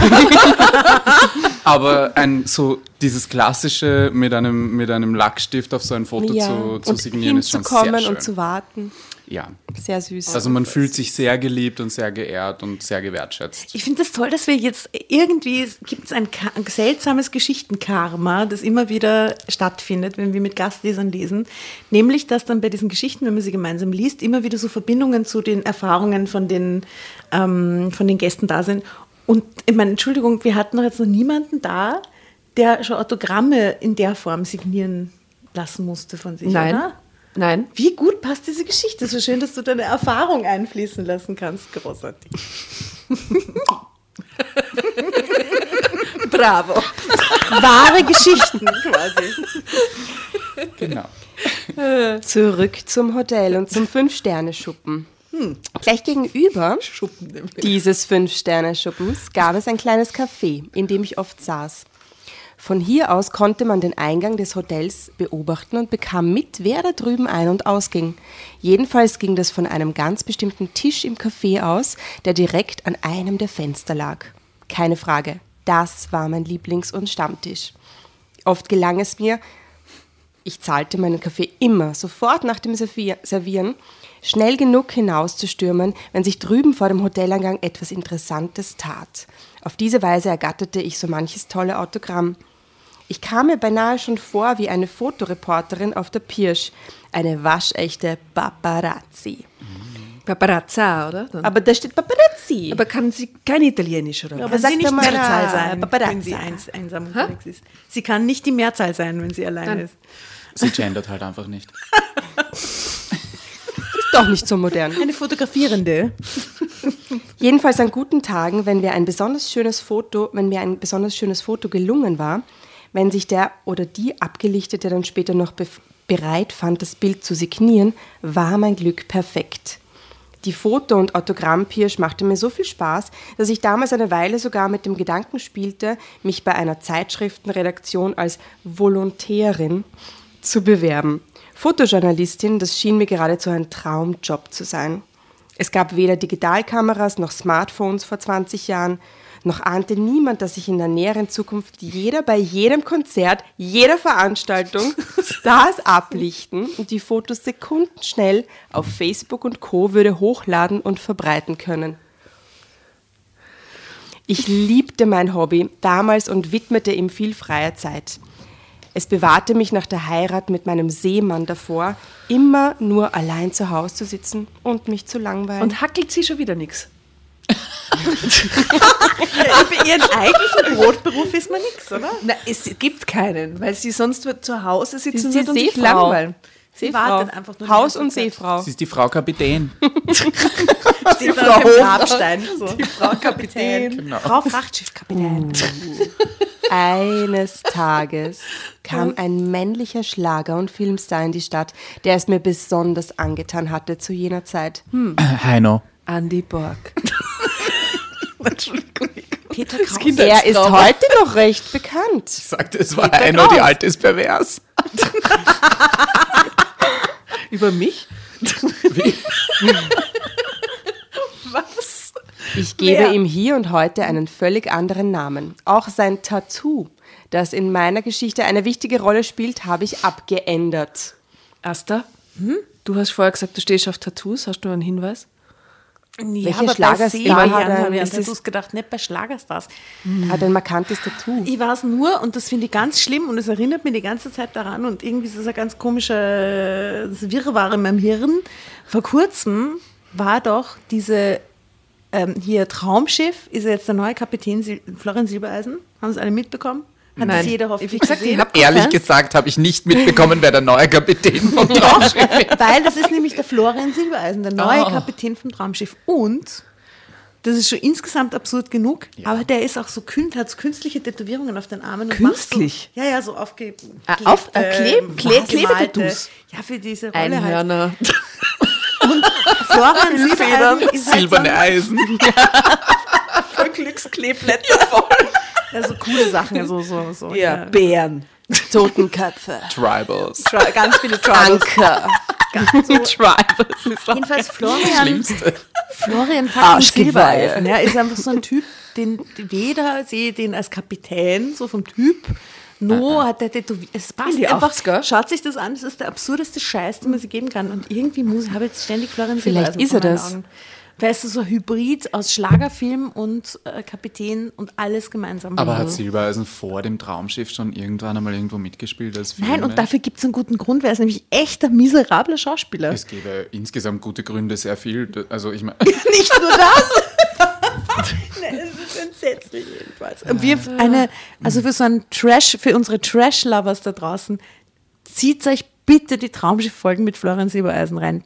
aber ein so dieses klassische mit einem mit einem Lackstift auf so ein Foto Ja. zu, zu und signieren ist schon sehr schön. und zu warten. Ja. Sehr süß. Also man fühlt sich sehr geliebt und sehr geehrt und sehr gewertschätzt. Ich finde das toll, dass wir jetzt irgendwie, gibt es ein, ein seltsames Geschichtenkarma, das immer wieder stattfindet, wenn wir mit Gastlesern lesen. Nämlich, dass dann bei diesen Geschichten, wenn man sie gemeinsam liest, immer wieder so Verbindungen zu den Erfahrungen von den, ähm, von den Gästen da sind. Und ich meine, Entschuldigung, wir hatten doch jetzt noch niemanden da, der schon Autogramme in der Form signieren lassen musste von sich, Nein. oder? Nein. Wie gut passt diese Geschichte? So schön, dass du deine Erfahrung einfließen lassen kannst. Großartig. Bravo. Wahre Geschichten quasi. Genau. Zurück zum Hotel und zum Fünf-Sterne-Schuppen. Gleich gegenüber dieses Fünf-Sterne-Schuppens gab es ein kleines Café, in dem ich oft saß. Von hier aus konnte man den Eingang des Hotels beobachten und bekam mit, wer da drüben ein- und ausging. Jedenfalls ging das von einem ganz bestimmten Tisch im Café aus, der direkt an einem der Fenster lag. Keine Frage, das war mein Lieblings- und Stammtisch. Oft gelang es mir, ich zahlte meinen Kaffee immer sofort nach dem Servier- Servieren, schnell genug hinauszustürmen, wenn sich drüben vor dem Hoteleingang etwas Interessantes tat. Auf diese Weise ergatterte ich so manches tolle Autogramm. Ich kam mir beinahe schon vor wie eine Fotoreporterin auf der Pirsch, eine waschechte Paparazzi. Paparazza, oder? Dann. Aber da steht Paparazzi. Aber kann sie kein Italienisch, oder? Aber was? sie nicht mal, Mehrzahl ah, sein, Paparazza. wenn sie eins, einsam unterwegs ist. Sie kann nicht die Mehrzahl sein, wenn sie alleine ist. Sie gendert halt einfach nicht. ist doch nicht so modern. Eine Fotografierende. Jedenfalls an guten Tagen, wenn wir ein besonders schönes Foto, wenn mir ein besonders schönes Foto gelungen war, wenn sich der oder die Abgelichtete dann später noch bereit fand, das Bild zu signieren, war mein Glück perfekt. Die Foto- und Autogrammpirsch machte mir so viel Spaß, dass ich damals eine Weile sogar mit dem Gedanken spielte, mich bei einer Zeitschriftenredaktion als Volontärin zu bewerben. Fotojournalistin, das schien mir geradezu ein Traumjob zu sein. Es gab weder Digitalkameras noch Smartphones vor 20 Jahren, noch ahnte niemand, dass sich in der näheren Zukunft jeder bei jedem Konzert, jeder Veranstaltung Stars ablichten und die Fotos sekundenschnell auf Facebook und Co. würde hochladen und verbreiten können. Ich liebte mein Hobby damals und widmete ihm viel freie Zeit. Es bewahrte mich nach der Heirat mit meinem Seemann davor, immer nur allein zu Hause zu sitzen und mich zu langweilen. Und hackelt sie schon wieder nichts. Für ihren eigentlichen Brotberuf ist man nichts, oder? Na, es gibt keinen, weil sie sonst wird zu Hause sitzen Sie wird und sich Seefrau. langweilen. Sie wartet einfach nur. Haus- die und. Seefrau. Sie ist die Frau Kapitän. Die Frau Grabstein. So. Die Frau Kapitän. Genau. Frau Frachtschiffkapitän. Eines Tages kam ein männlicher Schlager- und Filmstar in die Stadt, der es mir besonders angetan hatte zu jener Zeit. Heino. Andy Borg. Entschuldigung. Peter Kraus. Er ist heute noch recht bekannt. Ich sagte, es war Heino, die alte ist pervers. Über mich? Was? Ich gebe Wer? ihm hier und heute einen völlig anderen Namen. Auch sein Tattoo, das in meiner Geschichte eine wichtige Rolle spielt, habe ich abgeändert. Asta? Du hast vorher gesagt, du stehst auf Tattoos. Hast du einen Hinweis? Ja, Welche aber Schlagerstar hat er- habe ich an ist es- Tattoos gedacht, nicht bei Schlagerstars. Hat ein markantes Tattoo. Ich weiß nur, und das finde ich ganz schlimm, und es erinnert mich die ganze Zeit daran, und irgendwie ist das ein ganz komischer Wirrwarr in meinem Hirn. Vor kurzem war doch diese, ähm, hier Traumschiff, ist jetzt der neue Kapitän Sil Florian Silbereisen. Haben Sie alle mitbekommen? Hat das Nein. jeder hoffentlich Wie gesagt, ich gesehen? hab- Ehrlich gesagt habe ich nicht mitbekommen, wer der neue Kapitän vom Traumschiff ist. Weil das ist nämlich der Florian Silbereisen, der neue Ah. Kapitän vom Traumschiff. Und das ist schon insgesamt absurd genug, aber der ist auch so kün hat so künstliche Tätowierungen auf den Armen. Und Künstlich? Macht so, ja, ja, so aufge Ah, auf- äh, Kleb- Kle- gemalte- Klebetattoos? Ja, für diese Rolle halt. Einhörner. Florian Silbereisen ist halt Silberne so, Eisen. Glückskleeblätter voll. ja, so coole Sachen, ja, so, so, so. Ja, Bären. Totenköpfe. Tribals. Tri- Ganz viele Tribals. Anker. Tribals ist auch Jedenfalls Florian, Schlimmste. Florian. Silbereisen. Ja, ist einfach so ein Typ, den weder sehe ich den als Kapitän, so vom Typ, no hat der tätowiert. Es passt einfach. 80er? Schaut sich das an, das ist der absurdeste Scheiß, den man sich geben kann. Und irgendwie muss, habe ich jetzt ständig Florian Vielleicht ist er das. Augen. Weißt du, so ein Hybrid aus Schlagerfilm und äh, Kapitän und alles gemeinsam. Aber hat Silbereisen vor dem Traumschiff schon irgendwann einmal irgendwo mitgespielt als Filme? Nein, und dafür gibt es einen guten Grund, weil er ist nämlich echt ein miserabler Schauspieler. Es gäbe insgesamt gute Gründe, sehr viel. Also ich meine, Nicht nur das. Nein, es ist entsetzlich jedenfalls. Und wir eine, also für so einen Trash, für unsere Trash-Lovers da draußen, zieht euch bitte die Traumschiff-Folgen mit Florian Silbereisen rein.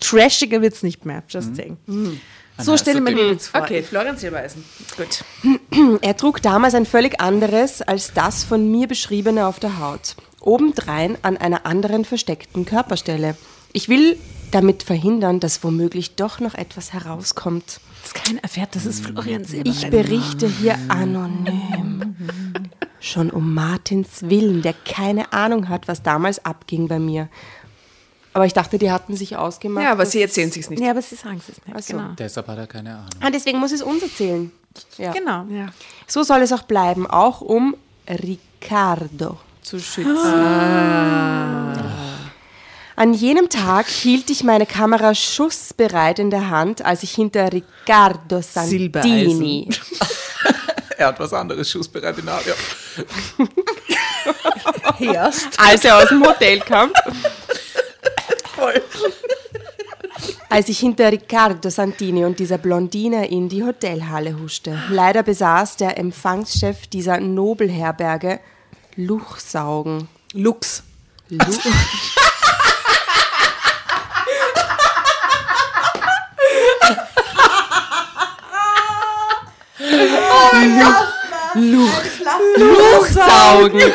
Trashiger wird es nicht mehr, just saying. So Ein stelle ich mir den jetzt vor. Okay, Florian Silbereisen. Gut. Er trug damals ein völlig anderes als das von mir beschriebene auf der Haut. Obendrein an einer anderen versteckten Körperstelle. Ich will damit verhindern, dass womöglich doch noch etwas herauskommt. Das keiner erfährt, das ist Florian Ich Silbereisen. berichte hier anonym. Schon um Martins Willen, der keine Ahnung hat, was damals abging bei mir. Aber ich dachte, die hatten sich ausgemacht. Ja, aber sie erzählen sich's nicht. Ja, aber sie sagen es nicht. Ach so. Genau. deshalb hat er keine Ahnung. Ah, deswegen muss es uns erzählen. Ja. genau. Ja. So soll es auch bleiben, auch um Ricardo zu schützen. An jenem Tag hielt ich meine Kamera schussbereit in der Hand, als ich hinter Riccardo Santini, Er hat was anderes schussbereit in der Hand. Ja. Erst. als er aus dem Hotel kam, als ich hinter Riccardo Santini und dieser Blondine in die Hotelhalle huschte. Leider besaß der Empfangschef dieser Nobelherberge Luchsaugen. Lux. Lu Luchsaugen.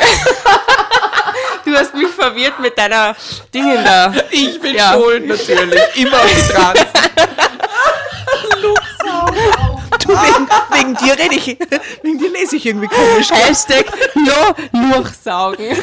Du hast mich verwirrt mit deiner Dingen da. Ich bin Ja. schuld, natürlich. Immer auf die Trans. Du, wegen, wegen dir rede ich, wegen dir lese ich irgendwie komisch. Hashtag no Luchsaugen.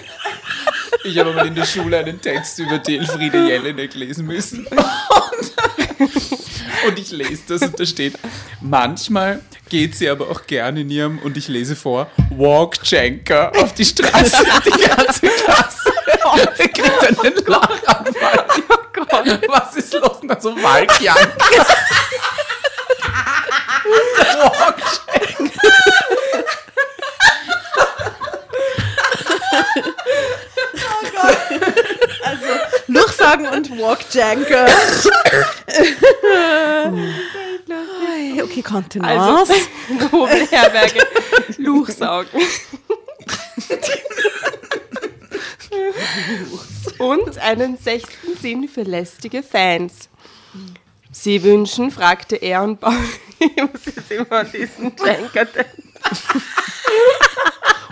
Ich habe mal in der Schule einen Text über die Elfriede Jelinek lesen müssen. Und, und ich lese das und da steht, manchmal geht sie aber auch gerne in ihrem, und ich lese vor, Walk-Janker auf die Straße. Die ganze Klasse kriegt einen Lachanfall. Oh Gott, was ist los? Und dann so Walk-Janker. Walk-Janker. Luchsagen und Walkjanker. okay, Kontenance. Also, Nobelherberge Luchsaugen. Und einen sechsten Sinn für lästige Fans. Sie wünschen, fragte er und baute. Ich muss jetzt immer an diesen Janker denken.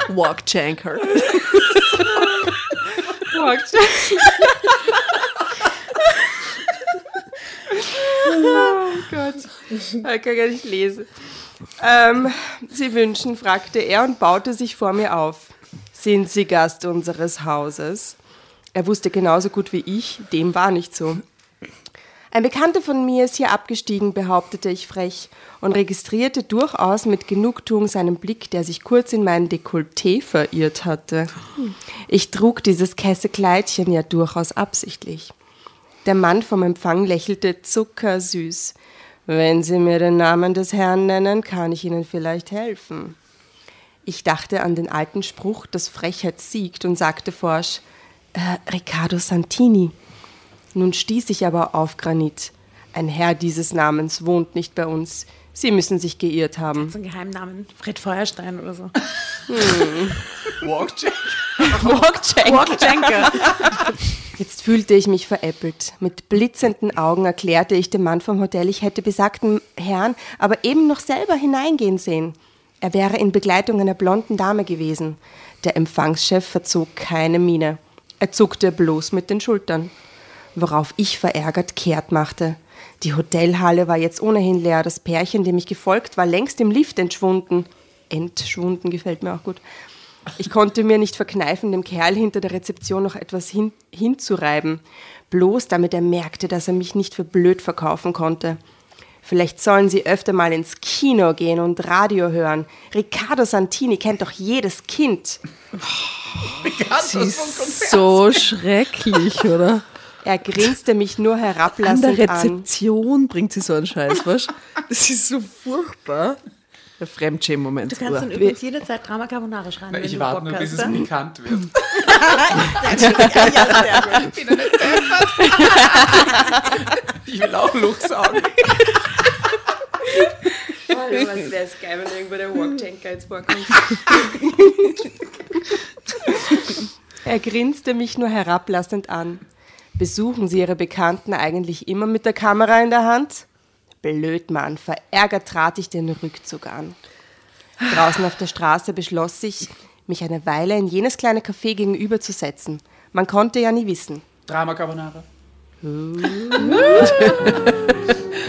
Walkjanker. Oh Gott, ich kann gar nicht lesen. Ähm, Sie wünschen, fragte er und baute sich vor mir auf. Sind Sie Gast unseres Hauses? Er wusste genauso gut wie ich, dem war nicht so. Ein Bekannter von mir ist hier abgestiegen, behauptete ich frech und registrierte durchaus mit Genugtuung seinen Blick, der sich kurz in mein Dekolleté verirrt hatte. Ich trug dieses Kessekleidchen ja durchaus absichtlich. Der Mann vom Empfang lächelte zuckersüß. Wenn Sie mir den Namen des Herrn nennen, kann ich Ihnen vielleicht helfen. Ich dachte an den alten Spruch, dass Frechheit siegt und sagte forsch, äh, Riccardo Santini. Nun stieß ich aber auf Granit. Ein Herr dieses Namens wohnt nicht bei uns. Sie müssen sich geirrt haben. Das ist ein Geheimnamen. Fred Feuerstein oder so. Hm. Walkcheck. Walkjenker. Jetzt fühlte ich mich veräppelt. Mit blitzenden Augen erklärte ich dem Mann vom Hotel, ich hätte besagten Herrn aber eben noch selber hineingehen sehen. Er wäre in Begleitung einer blonden Dame gewesen. Der Empfangschef verzog keine Miene. Er zuckte bloß mit den Schultern. Worauf ich verärgert kehrt machte. Die Hotelhalle war jetzt ohnehin leer. Das Pärchen, dem ich gefolgt war, längst im Lift entschwunden. Entschwunden gefällt mir auch gut. Ich konnte mir nicht verkneifen, dem Kerl hinter der Rezeption noch etwas hin, hinzureiben. Bloß damit er merkte, dass er mich nicht für blöd verkaufen konnte. Vielleicht sollen Sie öfter mal ins Kino gehen und Radio hören. Riccardo Santini kennt doch jedes Kind. Sie ist so schrecklich, oder? Er grinste mich nur An herablassend der an. Rezeption bringt sie so einen Scheiß, weißt du? Das ist so furchtbar. Der Fremdschämen-Moment. Du kannst dann übrigens jederzeit Drama Carbonara schreiben. wenn Ich warte nur, bis es ne? bekannt wird. Ich will auch Luch sagen. Oh, was wäre es geil, wenn irgendwo der Walkchenker jetzt vorkommt. er grinste mich nur herablassend an. Besuchen Sie Ihre Bekannten eigentlich immer mit der Kamera in der Hand? Blöd, Mann. Verärgert trat ich den Rückzug an. Draußen auf der Straße beschloss ich, mich eine Weile in jenes kleine Café gegenüber zu setzen. Man konnte ja nie wissen. Drama Carbonara.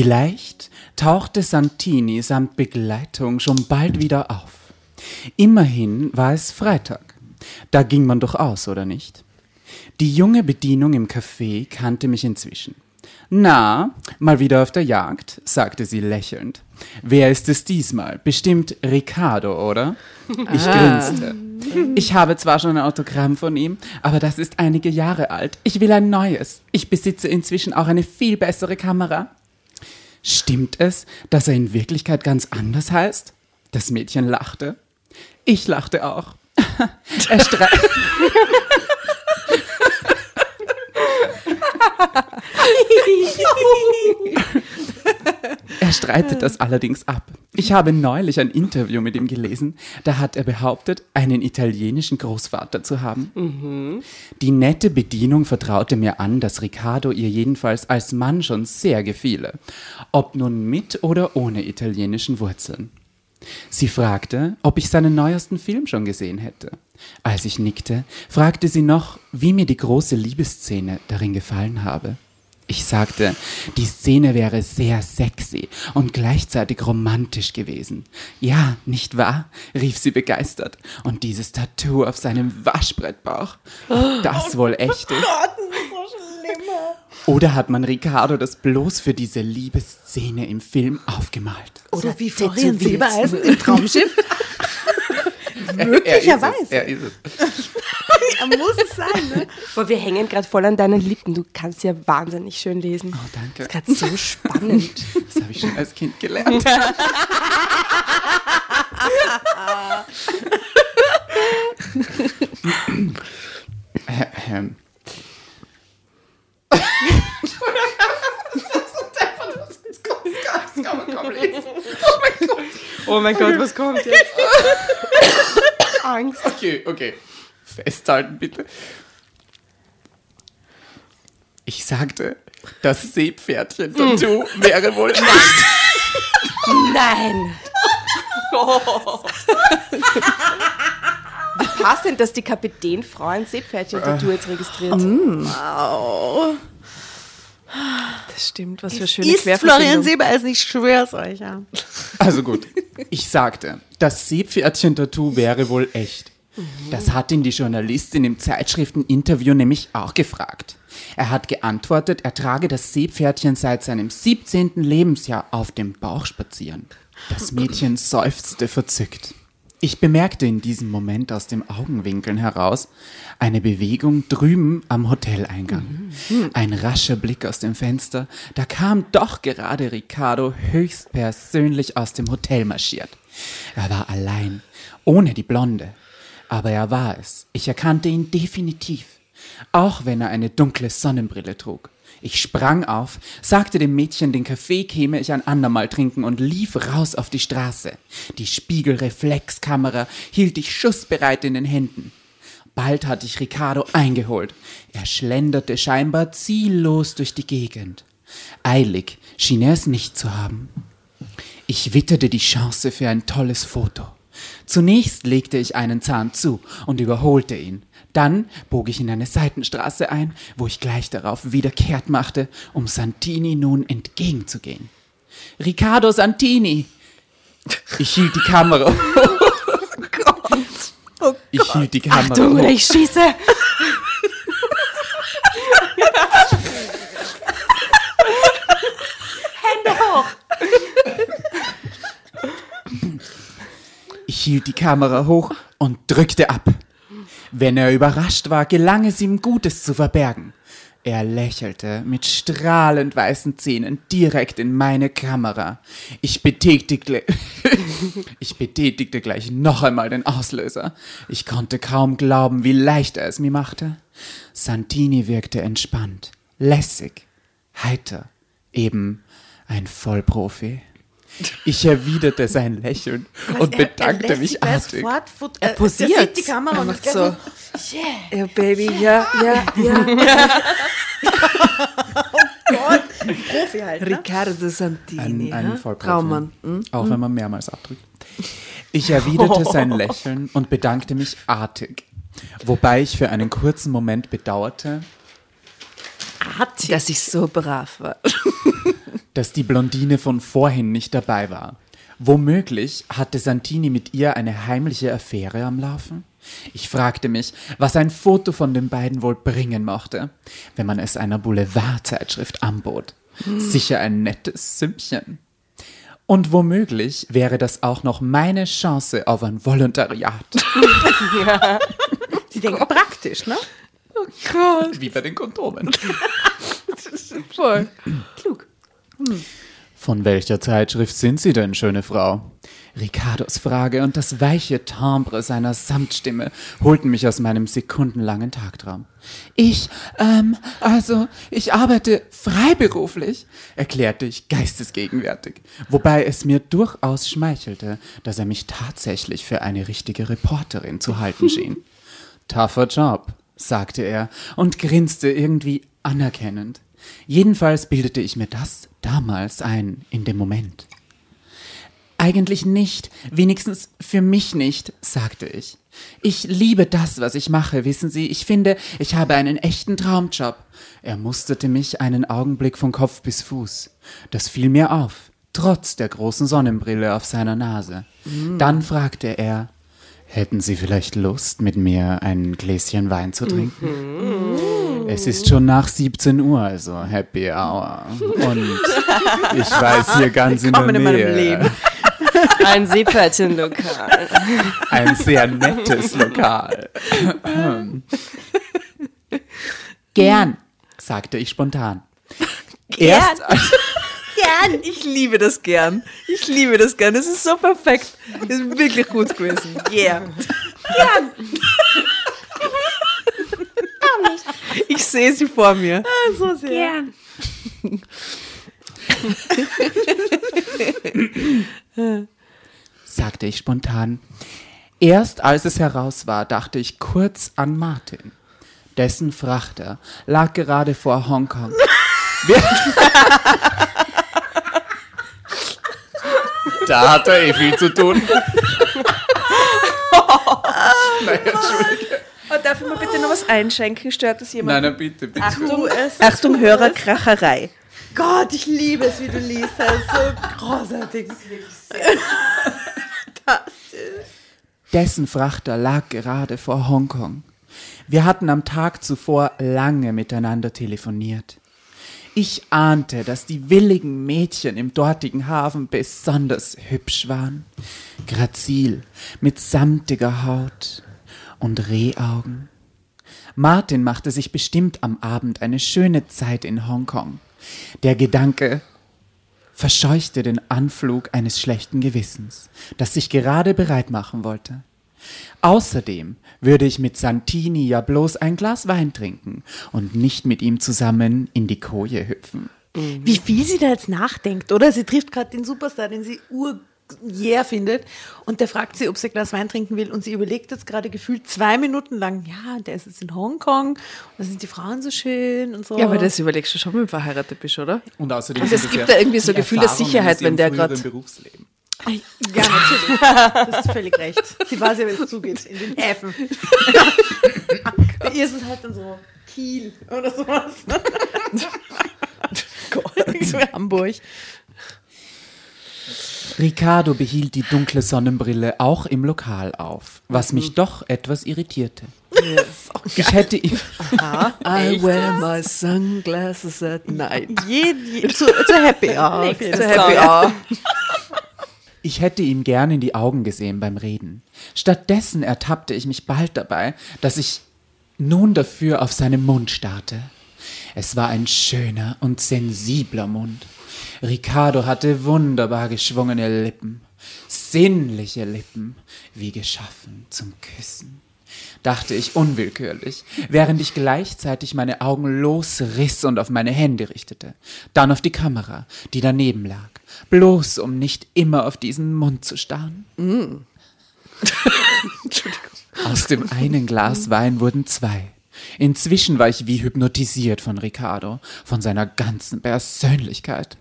Vielleicht tauchte Santini samt Begleitung schon bald wieder auf. Immerhin war es Freitag. Da ging man doch aus, oder nicht? Die junge Bedienung im Café kannte mich inzwischen. Na, mal wieder auf der Jagd, sagte sie lächelnd. Wer ist es diesmal? Bestimmt Ricardo, oder? Ich grinste. Ich habe zwar schon ein Autogramm von ihm, aber das ist einige Jahre alt. Ich will ein neues. Ich besitze inzwischen auch eine viel bessere Kamera. Stimmt es, dass er in Wirklichkeit ganz anders heißt? Das Mädchen lachte. Ich lachte auch. er, stre er streitet das allerdings ab. Ich habe neulich ein Interview mit ihm gelesen, da hat er behauptet, einen italienischen Großvater zu haben. Die nette Bedienung vertraute mir an, dass Riccardo ihr jedenfalls als Mann schon sehr gefiele, ob nun mit oder ohne italienischen Wurzeln. Sie fragte, ob ich seinen neuesten Film schon gesehen hätte. Als ich nickte, fragte sie noch, wie mir die große Liebesszene darin gefallen habe. Ich sagte, die Szene wäre sehr sexy und gleichzeitig romantisch gewesen. Ja, nicht wahr? rief sie begeistert. Und dieses Tattoo auf seinem Waschbrettbauch. Ob das wohl echt ist? Oder hat man Ricardo das bloß für diese Liebesszene im Film aufgemalt? Oder so wie Florian Silbereisen im Traumschiff? Möglicherweise. Er ist es. Er ist es. er muss es sein, ne? Boah, wir hängen gerade voll an deinen Lippen. Du kannst ja wahnsinnig schön lesen. Oh, danke. Das ist gerade so spannend. Das habe ich schon als Kind gelernt. Oh mein Gott, was kommt jetzt? Angst. Okay, okay. Festhalten bitte. Ich sagte, das Seepferdchen-Tattoo wäre wohl nicht. Nein. Oh. Wie passend, dass die Kapitänfrau ein Seepferdchen-Tattoo jetzt registriert. Wow. Das stimmt, was für schöne Ist Florian Silbereisen, ich schwör's euch, ja. Also gut, ich sagte, das Seepferdchen-Tattoo wäre wohl echt. Das hat ihn die Journalistin im Zeitschrifteninterview nämlich auch gefragt. Er hat geantwortet, er trage das Seepferdchen seit seinem 17. Lebensjahr auf dem Bauch spazieren. Das Mädchen seufzte verzückt. Ich bemerkte in diesem Moment aus dem Augenwinkeln heraus eine Bewegung drüben am Hoteleingang. Ein rascher Blick aus dem Fenster, da kam doch gerade Ricardo höchstpersönlich aus dem Hotel marschiert. Er war allein, ohne die Blonde. Aber er war es. Ich erkannte ihn definitiv. Auch wenn er eine dunkle Sonnenbrille trug. Ich sprang auf, sagte dem Mädchen, den Kaffee käme ich ein andermal trinken und lief raus auf die Straße. Die Spiegelreflexkamera hielt ich schussbereit in den Händen. Bald hatte ich Ricardo eingeholt. Er schlenderte scheinbar ziellos durch die Gegend. Eilig schien er es nicht zu haben. Ich witterte die Chance für ein tolles Foto. Zunächst legte ich einen Zahn zu und überholte ihn. Dann bog ich in eine Seitenstraße ein, wo ich gleich darauf wieder kehrt machte, um Santini nun entgegenzugehen. Riccardo Santini! Ich hielt die Kamera. Oh Ich hielt die Kamera Achtung, oder hoch. ich schieße. Hände hoch. Ich hielt die Kamera hoch und drückte ab. Wenn er überrascht war, gelang es ihm Gutes zu verbergen. Er lächelte mit strahlend weißen Zähnen direkt in meine Kamera. Ich betätigte, ich betätigte gleich noch einmal den Auslöser. Ich konnte kaum glauben, wie leicht er es mir machte. Santini wirkte entspannt, lässig, heiter, eben ein Vollprofi. Ich erwiderte sein Lächeln und bedankte mich artig. Er posiert. Er sieht die Kamera und macht so. so. Ja, Baby, ja, ja, ja. Profi halt. Ne? Riccardo Santini. Ein, ein. Traummann. Hm? Auch wenn man mehrmals abdrückt. Ich erwiderte sein Lächeln und bedankte mich artig. Wobei ich für einen kurzen Moment bedauerte, Dass ich so brav war. Dass die Blondine von vorhin nicht dabei war. Womöglich hatte Santini mit ihr eine heimliche Affäre am Laufen? Ich fragte mich, was ein Foto von den beiden wohl bringen mochte, wenn man es einer Boulevardzeitschrift anbot. Sicher ein nettes Sümmchen. Und womöglich wäre das auch noch meine Chance auf ein Volontariat. Sie denken praktisch, ne? Wie bei den Kondomen. Voll. Von welcher Zeitschrift sind Sie denn, schöne Frau? Ricardos Frage und das weiche Timbre seiner Samtstimme holten mich aus meinem sekundenlangen Tagtraum. Ich, ähm, also, ich arbeite freiberuflich, erklärte ich geistesgegenwärtig, wobei es mir durchaus schmeichelte, dass er mich tatsächlich für eine richtige Reporterin zu halten schien. Tougher Job, sagte er und grinste irgendwie anerkennend. Jedenfalls bildete ich mir das damals ein, in dem Moment. Eigentlich nicht, wenigstens für mich nicht, sagte ich. Ich liebe das, was ich mache, wissen Sie. Ich finde, ich habe einen echten Traumjob. Er musterte mich einen Augenblick von Kopf bis Fuß. Das fiel mir auf, trotz der großen Sonnenbrille auf seiner Nase. Dann fragte er, hätten Sie vielleicht Lust, mit mir ein Gläschen Wein zu trinken? Es ist schon nach 17 Uhr, also Happy Hour. Und ich weiß hier ganz in der Willkommen in meinem Nähe Leben. Ein Seepferdchenlokal. ein sehr nettes Lokal. Gern, sagte ich spontan. Erst, Gern. Ich liebe das gern. Ich liebe das gern. Das ist so perfekt. Das ist wirklich gut gewesen. Yeah. Gern. Ich sehe sie vor mir. so sehr. Gern. sagte ich spontan. Erst als es heraus war, dachte ich kurz an Martin. Dessen Frachter lag gerade vor Hongkong. Wir- da hat er eh viel zu tun. Nein, Entschuldige. Oh, darf ich mal bitte noch was einschenken? Stört das jemand? Nein, nein, bitte, bitte. Achtung, Achtung Hörerkracherei. Gott, ich liebe es, wie du liest. Das ist so großartig. Dessen Frachter lag gerade vor Hongkong. Wir hatten am Tag zuvor lange miteinander telefoniert. Ich ahnte, dass die willigen Mädchen im dortigen Hafen besonders hübsch waren. Grazil, mit samtiger Haut und Rehaugen. Martin machte sich bestimmt am Abend eine schöne Zeit in Hongkong. Der Gedanke verscheuchte den Anflug eines schlechten Gewissens, das sich gerade bereit machen wollte. Außerdem würde ich mit Santini ja bloß ein Glas Wein trinken und nicht mit ihm zusammen in die Koje hüpfen. Wie viel sie da jetzt nachdenkt, oder? Sie trifft gerade den Superstar, den sie ur yeah findet und der fragt sie, ob sie ein Glas Wein trinken will und sie überlegt jetzt gerade gefühlt zwei Minuten lang, ja, der ist jetzt in Hongkong und da sind die Frauen so schön und so. Ja, aber das überlegst du schon, wenn du verheiratet bist, oder? Und außerdem Also es gibt ja da irgendwie so ein Gefühl der Sicherheit, wenn der grad- Berufsleben. Ja, natürlich. Das ist völlig recht. Sie weiß ja, wie es zugeht in den Häfen. Bei ihr ist es halt dann so Kiel oder sowas. so Hamburg. Ricardo behielt die dunkle Sonnenbrille auch im Lokal auf, was mich doch etwas irritierte. Ich hätte ihm, I wear my sunglasses at night. Je, je, zu, zu Happy Hour. Fall. happy hour. ich hätte ihm gern in die Augen gesehen beim Reden. Stattdessen ertappte ich mich bald dabei, dass ich nun dafür auf seinen Mund starrte. Es war ein schöner und sensibler Mund. Ricardo hatte wunderbar geschwungene Lippen, sinnliche Lippen, wie geschaffen zum Küssen. Dachte ich unwillkürlich, während ich gleichzeitig meine Augen losriss und auf meine Hände richtete, dann auf die Kamera, die daneben lag, bloß um nicht immer auf diesen Mund zu starren. Aus dem einen Glas Wein wurden zwei. Inzwischen war ich wie hypnotisiert von Ricardo, von seiner ganzen Persönlichkeit.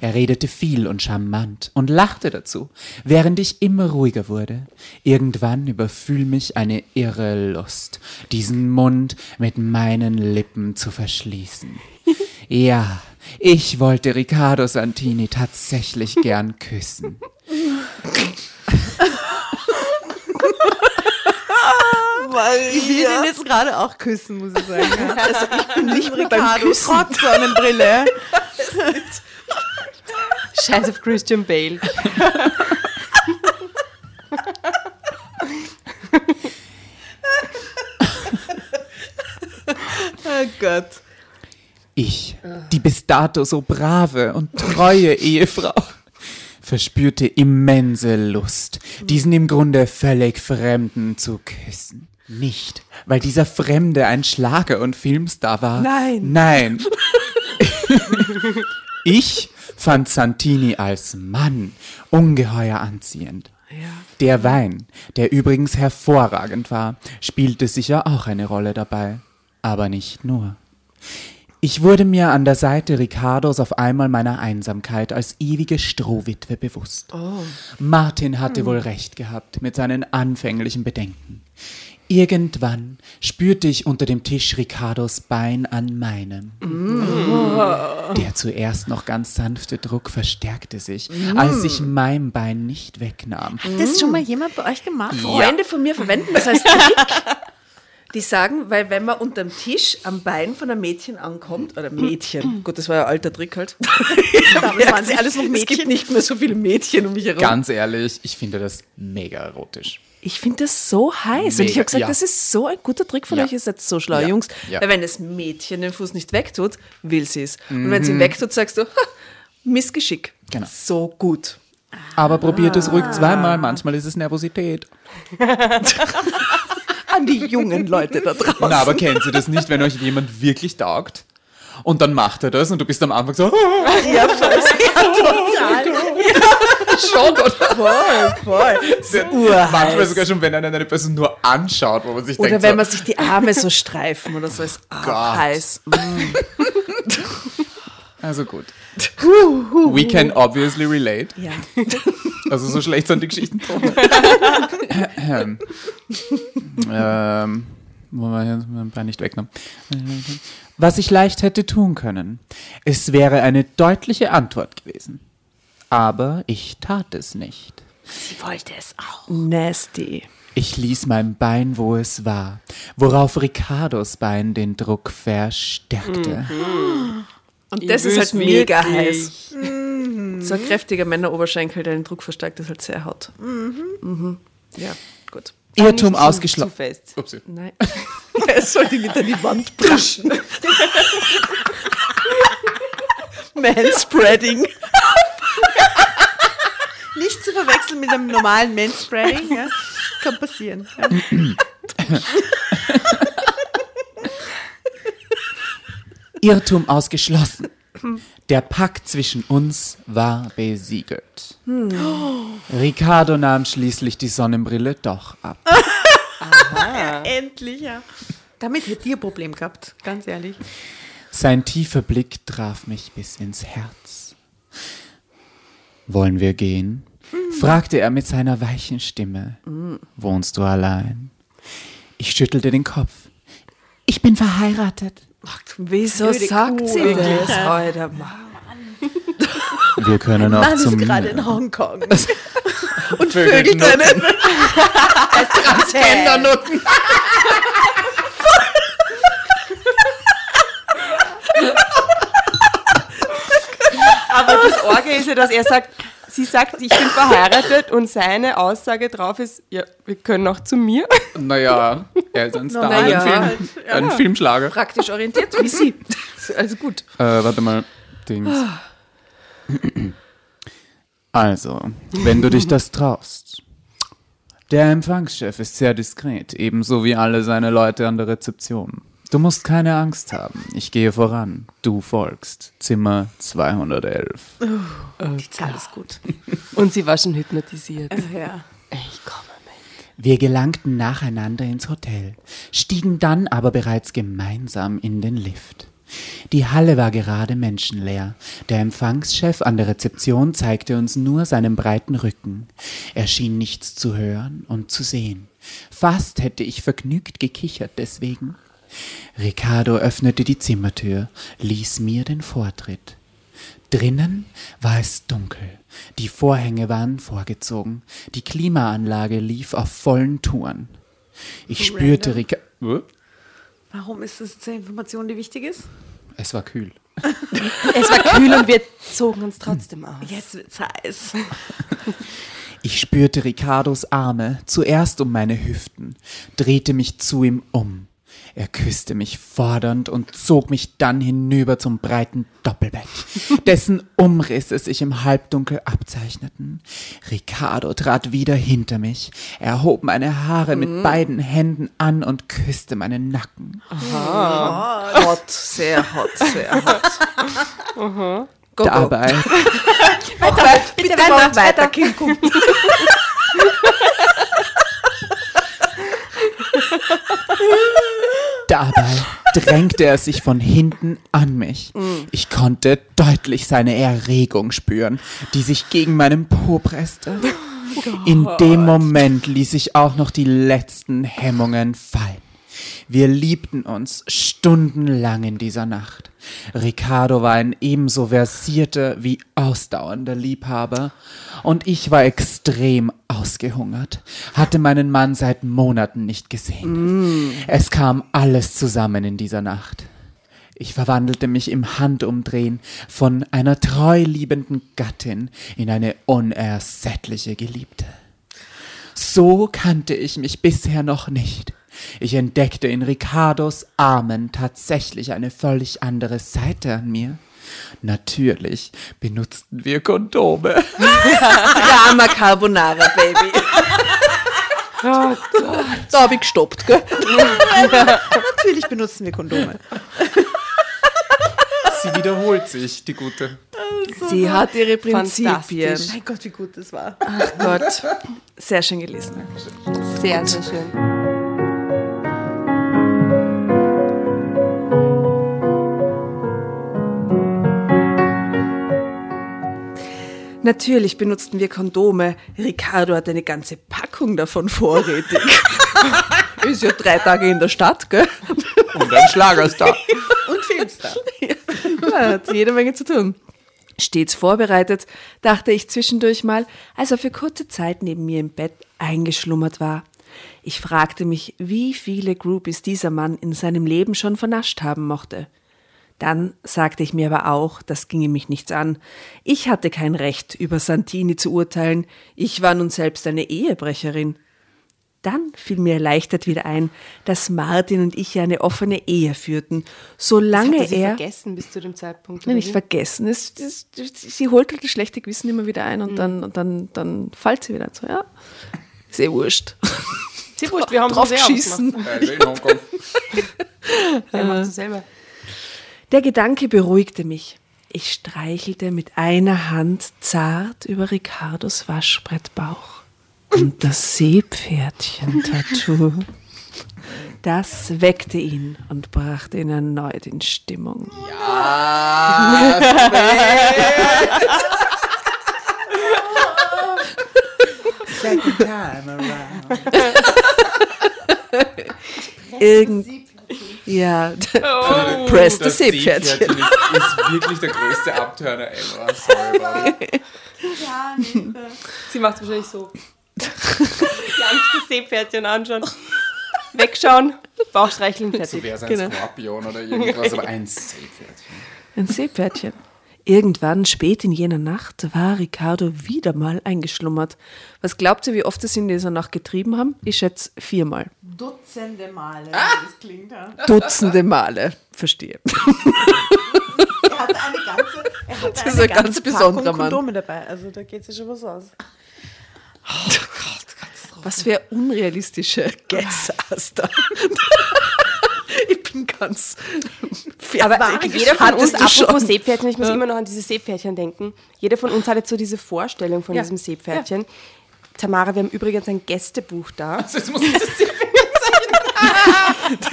Er redete viel und charmant und lachte dazu, während ich immer ruhiger wurde. Irgendwann überfiel mich eine irre Lust, diesen Mund mit meinen Lippen zu verschließen. Ja, ich wollte Riccardo Santini tatsächlich gern küssen. Ich will ihn jetzt gerade auch küssen, muss ich sagen. Ja. Also ich bin nicht beim Ricardo Küssen. trotz Sonnenbrille. Scheiß auf Christian Bale. Oh Gott. Ich, die bis dato so brave und treue Ehefrau, verspürte immense Lust, diesen im Grunde völlig Fremden zu küssen. Nicht, weil dieser Fremde ein Schlager- und Filmstar war. Nein. Nein. ich fand Santini als Mann ungeheuer anziehend. Der Wein, der übrigens hervorragend war, spielte sicher auch eine Rolle dabei. Aber nicht nur. Ich wurde mir an der Seite Ricardos auf einmal meiner Einsamkeit als ewige Strohwitwe bewusst. Martin hatte wohl recht gehabt mit seinen anfänglichen Bedenken. Irgendwann spürte ich unter dem Tisch Ricardos Bein an meinem. Der zuerst noch ganz sanfte Druck verstärkte sich, als ich mein Bein nicht wegnahm. Das schon mal jemand bei euch gemacht? Freunde von mir verwenden das als Trick. Die sagen, weil wenn man unterm Tisch am Bein von einem Mädchen ankommt, oder Mädchen, gut, das war ja alter Trick halt. Damals waren sie alles noch Es gibt Mädchen. nicht mehr so viele Mädchen um mich herum. Ganz ehrlich, ich finde das mega erotisch. Ich finde das so heiß. und ich Mega, habe gesagt, ja. das ist so ein guter Trick von Ja. euch, ihr seid so schlau, Ja. Jungs. Weil wenn das Mädchen den Fuß nicht wegtut, will sie es. Und Mhm. wenn sie ihn wegtut, sagst du, ha, Missgeschick. Genau. So gut. Aber probiert es ruhig zweimal, manchmal ist es Nervosität. An die jungen Leute da draußen. Na, aber kennt ihr das nicht, wenn euch jemand wirklich taugt? Und dann macht er das und du bist am Anfang so, Ja, voll. Ja, total. schon, oder? Voll, voll. Manchmal sogar schon, wenn einen eine Person nur anschaut, wo man sich Oder denkt, wenn so, man sich die Arme so streifen oder so, ist Gott. heiß. Mm. also gut. We can obviously relate. Ja. Also so schlecht sind die Geschichten. ähm, wo war jetzt mein Bein nicht weggenommen? Was ich leicht hätte tun können. Es wäre eine deutliche Antwort gewesen. Aber ich tat es nicht. Sie wollte es auch. Nasty. Ich ließ mein Bein, wo es war, worauf Ricardos Bein den Druck verstärkte. Und das ist halt mega heiß. So ein kräftiger Männeroberschenkel, der den Druck verstärkt, ist halt sehr hot. Mhm. Ja, gut. Irrtum ausgeschlossen. Zu fest. Upsi. Nein. Es soll die nicht an die Wand pushen. Manspreading. Nicht zu verwechseln mit einem normalen Manspreading. Ja. Kann passieren. Ja. Irrtum ausgeschlossen. Der Pakt zwischen uns war besiegelt. Ricardo nahm schließlich die Sonnenbrille doch ab. Endlich, ja. Damit hätte ihr Problem gehabt, ganz ehrlich. Sein tiefer Blick traf mich bis ins Herz. Wollen wir gehen? fragte er mit seiner weichen Stimme. Wohnst du allein? Ich schüttelte den Kopf. Ich bin verheiratet. Wieso Blöde sagt Kuh, sie wirklich. das heute? Mann? Wir können auch Mann ist zum gerade in Hongkong. und vögelt einen. Transgender-Nutten. Aber das Orge ist ja, dass er sagt, sie sagt, ich bin verheiratet und seine Aussage drauf ist, ja, wir können auch zu mir. Naja, er ist ein Star, Na ja, ein, Film, halt, ja. ein Filmschlager. Praktisch orientiert wie sie. Also gut. Äh, warte mal. Dings. Also, wenn du dich das traust. Der Empfangschef ist sehr diskret, ebenso wie alle seine Leute an der Rezeption. Du musst keine Angst haben. Ich gehe voran. Du folgst. Zimmer 211. Die Zahl ist gut. Und sie war schon hypnotisiert. Ja. Ich komme mit. Wir gelangten nacheinander ins Hotel, stiegen dann aber bereits gemeinsam in den Lift. Die Halle war gerade menschenleer. Der Empfangschef an der Rezeption zeigte uns nur seinen breiten Rücken. Er schien nichts zu hören und zu sehen. Fast hätte ich vergnügt gekichert deswegen. Ricardo öffnete die Zimmertür, ließ mir den Vortritt. Drinnen war es dunkel. Die Vorhänge waren vorgezogen. Die Klimaanlage lief auf vollen Touren. Ich spürte Ricardo. Warum ist das eine Information, die wichtig ist? Es war kühl. Es war kühl und wir zogen uns trotzdem aus. Jetzt wird's heiß. Ich spürte Ricardos Arme, zuerst um meine Hüften, drehte mich zu ihm um. Er küsste mich fordernd und zog mich dann hinüber zum breiten Doppelbett, dessen Umrisse sich im Halbdunkel abzeichneten. Ricardo trat wieder hinter mich, erhob meine Haare mit beiden Händen an und küsste meinen Nacken. Hot, sehr hot, sehr hot. Go, go. Dabei, Bitte, weiter, weiter, Kind, komm. Dabei drängte er sich von hinten an mich. Ich konnte deutlich seine Erregung spüren, die sich gegen meinen Po presste. In dem Moment ließ ich auch noch die letzten Hemmungen fallen. Wir liebten uns stundenlang in dieser Nacht. Ricardo war ein ebenso versierter wie ausdauernder Liebhaber und ich war extrem ausgehungert, hatte meinen Mann seit Monaten nicht gesehen. Es kam alles zusammen in dieser Nacht. Ich verwandelte mich im Handumdrehen von einer treu liebenden Gattin in eine unersättliche Geliebte. So kannte ich mich bisher noch nicht. Ich entdeckte in Ricardos Armen tatsächlich eine völlig andere Seite an mir. Natürlich benutzten wir Kondome. Drama Carbonara, Baby. Oh Da habe ich gestoppt, gell? Natürlich benutzen wir Kondome. Sie wiederholt sich, die gute. Sie hat ihre Prinzipien. Mein Gott, wie gut das war. Ach Gott. Sehr schön gelesen. Sehr, sehr schön. Natürlich benutzten wir Kondome. Ricardo hat eine ganze Packung davon vorrätig. Ist ja drei Tage in der Stadt, gell? Und ein Schlagerstar. Und Filmstar. Ja, hat jede Menge zu tun. Stets vorbereitet, dachte ich zwischendurch mal, als er für kurze Zeit neben mir im Bett eingeschlummert war. Ich fragte mich, wie viele Groupies dieser Mann in seinem Leben schon vernascht haben mochte. Dann sagte ich mir aber auch, das ginge mich nichts an. Ich hatte kein Recht, über Santini zu urteilen. Ich war nun selbst eine Ehebrecherin. Dann fiel mir erleichtert wieder ein, dass Martin und ich ja eine offene Ehe führten, solange Das hat sie er vergessen bis zu dem Zeitpunkt. Nein, nicht vergessen. Es, das, sie holt halt das schlechte Gewissen immer wieder ein und dann, und dann, dann fällt sie wieder so, ja. Ist eh wurscht. Sie wurscht, wir haben Drauf es geschissen. In Hongkong. Er macht es selber. Der Gedanke beruhigte mich. Ich streichelte mit einer Hand zart über Ricardos Waschbrettbauch. Und das Seepferdchen-Tattoo. Das weckte ihn und brachte ihn erneut in Stimmung. Second time around. Irgend ja, press das Das Seepferdchen. Seepferdchen ist, ist wirklich der größte Abturner ever. Sorry, Barbara. Sie macht es wahrscheinlich so. Nicht das Seepferdchen anschauen. Wegschauen, Bauch streicheln, So fertig. wäre es ein Genau. Skorpion oder irgendwas, aber ein Seepferdchen. Ein Seepferdchen. Irgendwann, spät in jener Nacht, war Ricardo wieder mal eingeschlummert. Was glaubt ihr, wie oft es in dieser Nacht getrieben haben? Ich schätze viermal. Dutzende Male, wie das klingt. Ja. Dutzende Male. Verstehe. Er hatte eine ganze, er hatte Das ist eine ein ganz ganze besonderer Packung Mann. Kondome dabei. Also da geht sich schon was aus. Was für unrealistische Guess hast du? Ich bin ganz Aber fertig. jeder von uns, apropos schon? Seepferdchen, ich muss immer noch an dieses Seepferdchen denken. Jeder von uns hat jetzt so diese Vorstellung von Ja. diesem Seepferdchen. Tamara, wir haben übrigens ein Gästebuch da. Also jetzt muss ich das Seepferdchen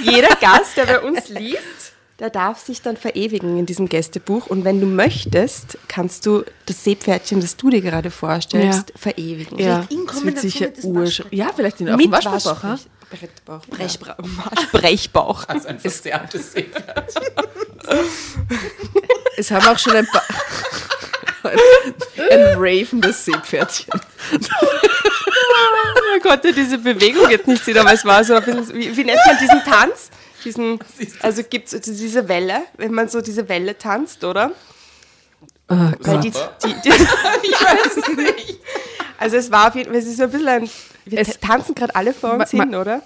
Jeder Gast, der bei uns liest, der darf sich dann verewigen in diesem Gästebuch. Und wenn du möchtest, kannst du das Seepferdchen, das du dir gerade vorstellst, Ja. verewigen. Ja, in das wird Kombination sicher mit. Waschbrett. Ja, vielleicht in auf Mit dem Waschbrettbauch. ha? Waschbrettbauch. Brechbra Waschbrechbauch. als ein verzerrtes Seepferdchen. Es haben auch schon ein paar. ein ravенdes Seepferdchen. Oh Gott, der diese Bewegung jetzt nicht sieht, aber es war so ein bisschen, wie, wie nennt man diesen Tanz? Diesen, also gibt es diese Welle, wenn man so diese Welle tanzt, oder? Oh Weil die, die, die, ich weiß es nicht. Also es war auf jeden Fall, es ist so ein bisschen ein, wir Es- tanzen gerade alle vor uns hin, oder?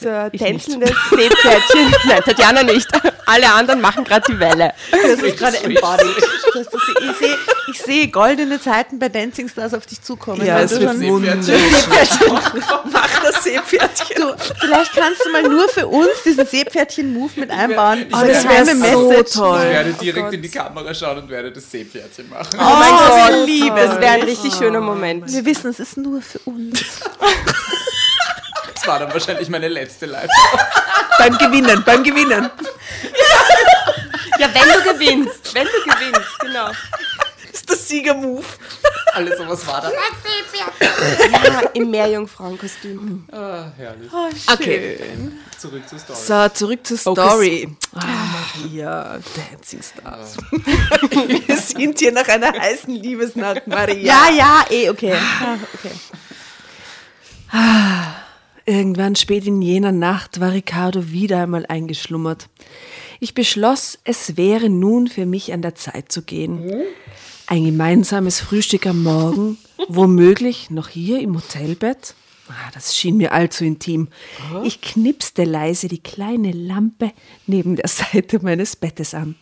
So Ich tänzelndes Seepferdchen. Nein, Tatjana nicht. Alle anderen machen gerade die Welle. Das ist gerade embodied. Ich sehe ich sehe goldene Zeiten bei Dancing Stars auf dich zukommen. Ja, es du wird schon- Seepferdchen. Mach das Seepferdchen. du, vielleicht kannst du mal nur für uns diesen Seepferdchen-Move mit einbauen. Oh, Diese das geheime wär so Message. toll. Ich werde direkt Gott. in die Kamera schauen und werde das Seepferdchen machen. Oh mein Gott, ich liebe liebe es. wäre ein richtig schöner Moment. Wir wissen, es ist nur für uns. Das war dann wahrscheinlich meine letzte live Beim Gewinnen, beim Gewinnen. Ja, wenn du gewinnst. Wenn du gewinnst, genau. Das ist der Siegermove. Alles sowas war da. Ja, im Meerjungfrauenkostüm. Ah, herrlich. Okay. Zurück zur Story. So, zurück zur Story. Ah, Maria, Dancing Stars. Wir sind hier nach einer heißen Liebesnacht, Maria. Ja, ja, eh, okay. Ja, okay. Irgendwann spät in jener Nacht war Ricardo wieder einmal eingeschlummert. Ich beschloss, es wäre nun für mich an der Zeit zu gehen. Ein gemeinsames Frühstück am Morgen, womöglich noch hier im Hotelbett. Ah, das schien mir allzu intim. Ich knipste leise die kleine Lampe neben der Seite meines Bettes an.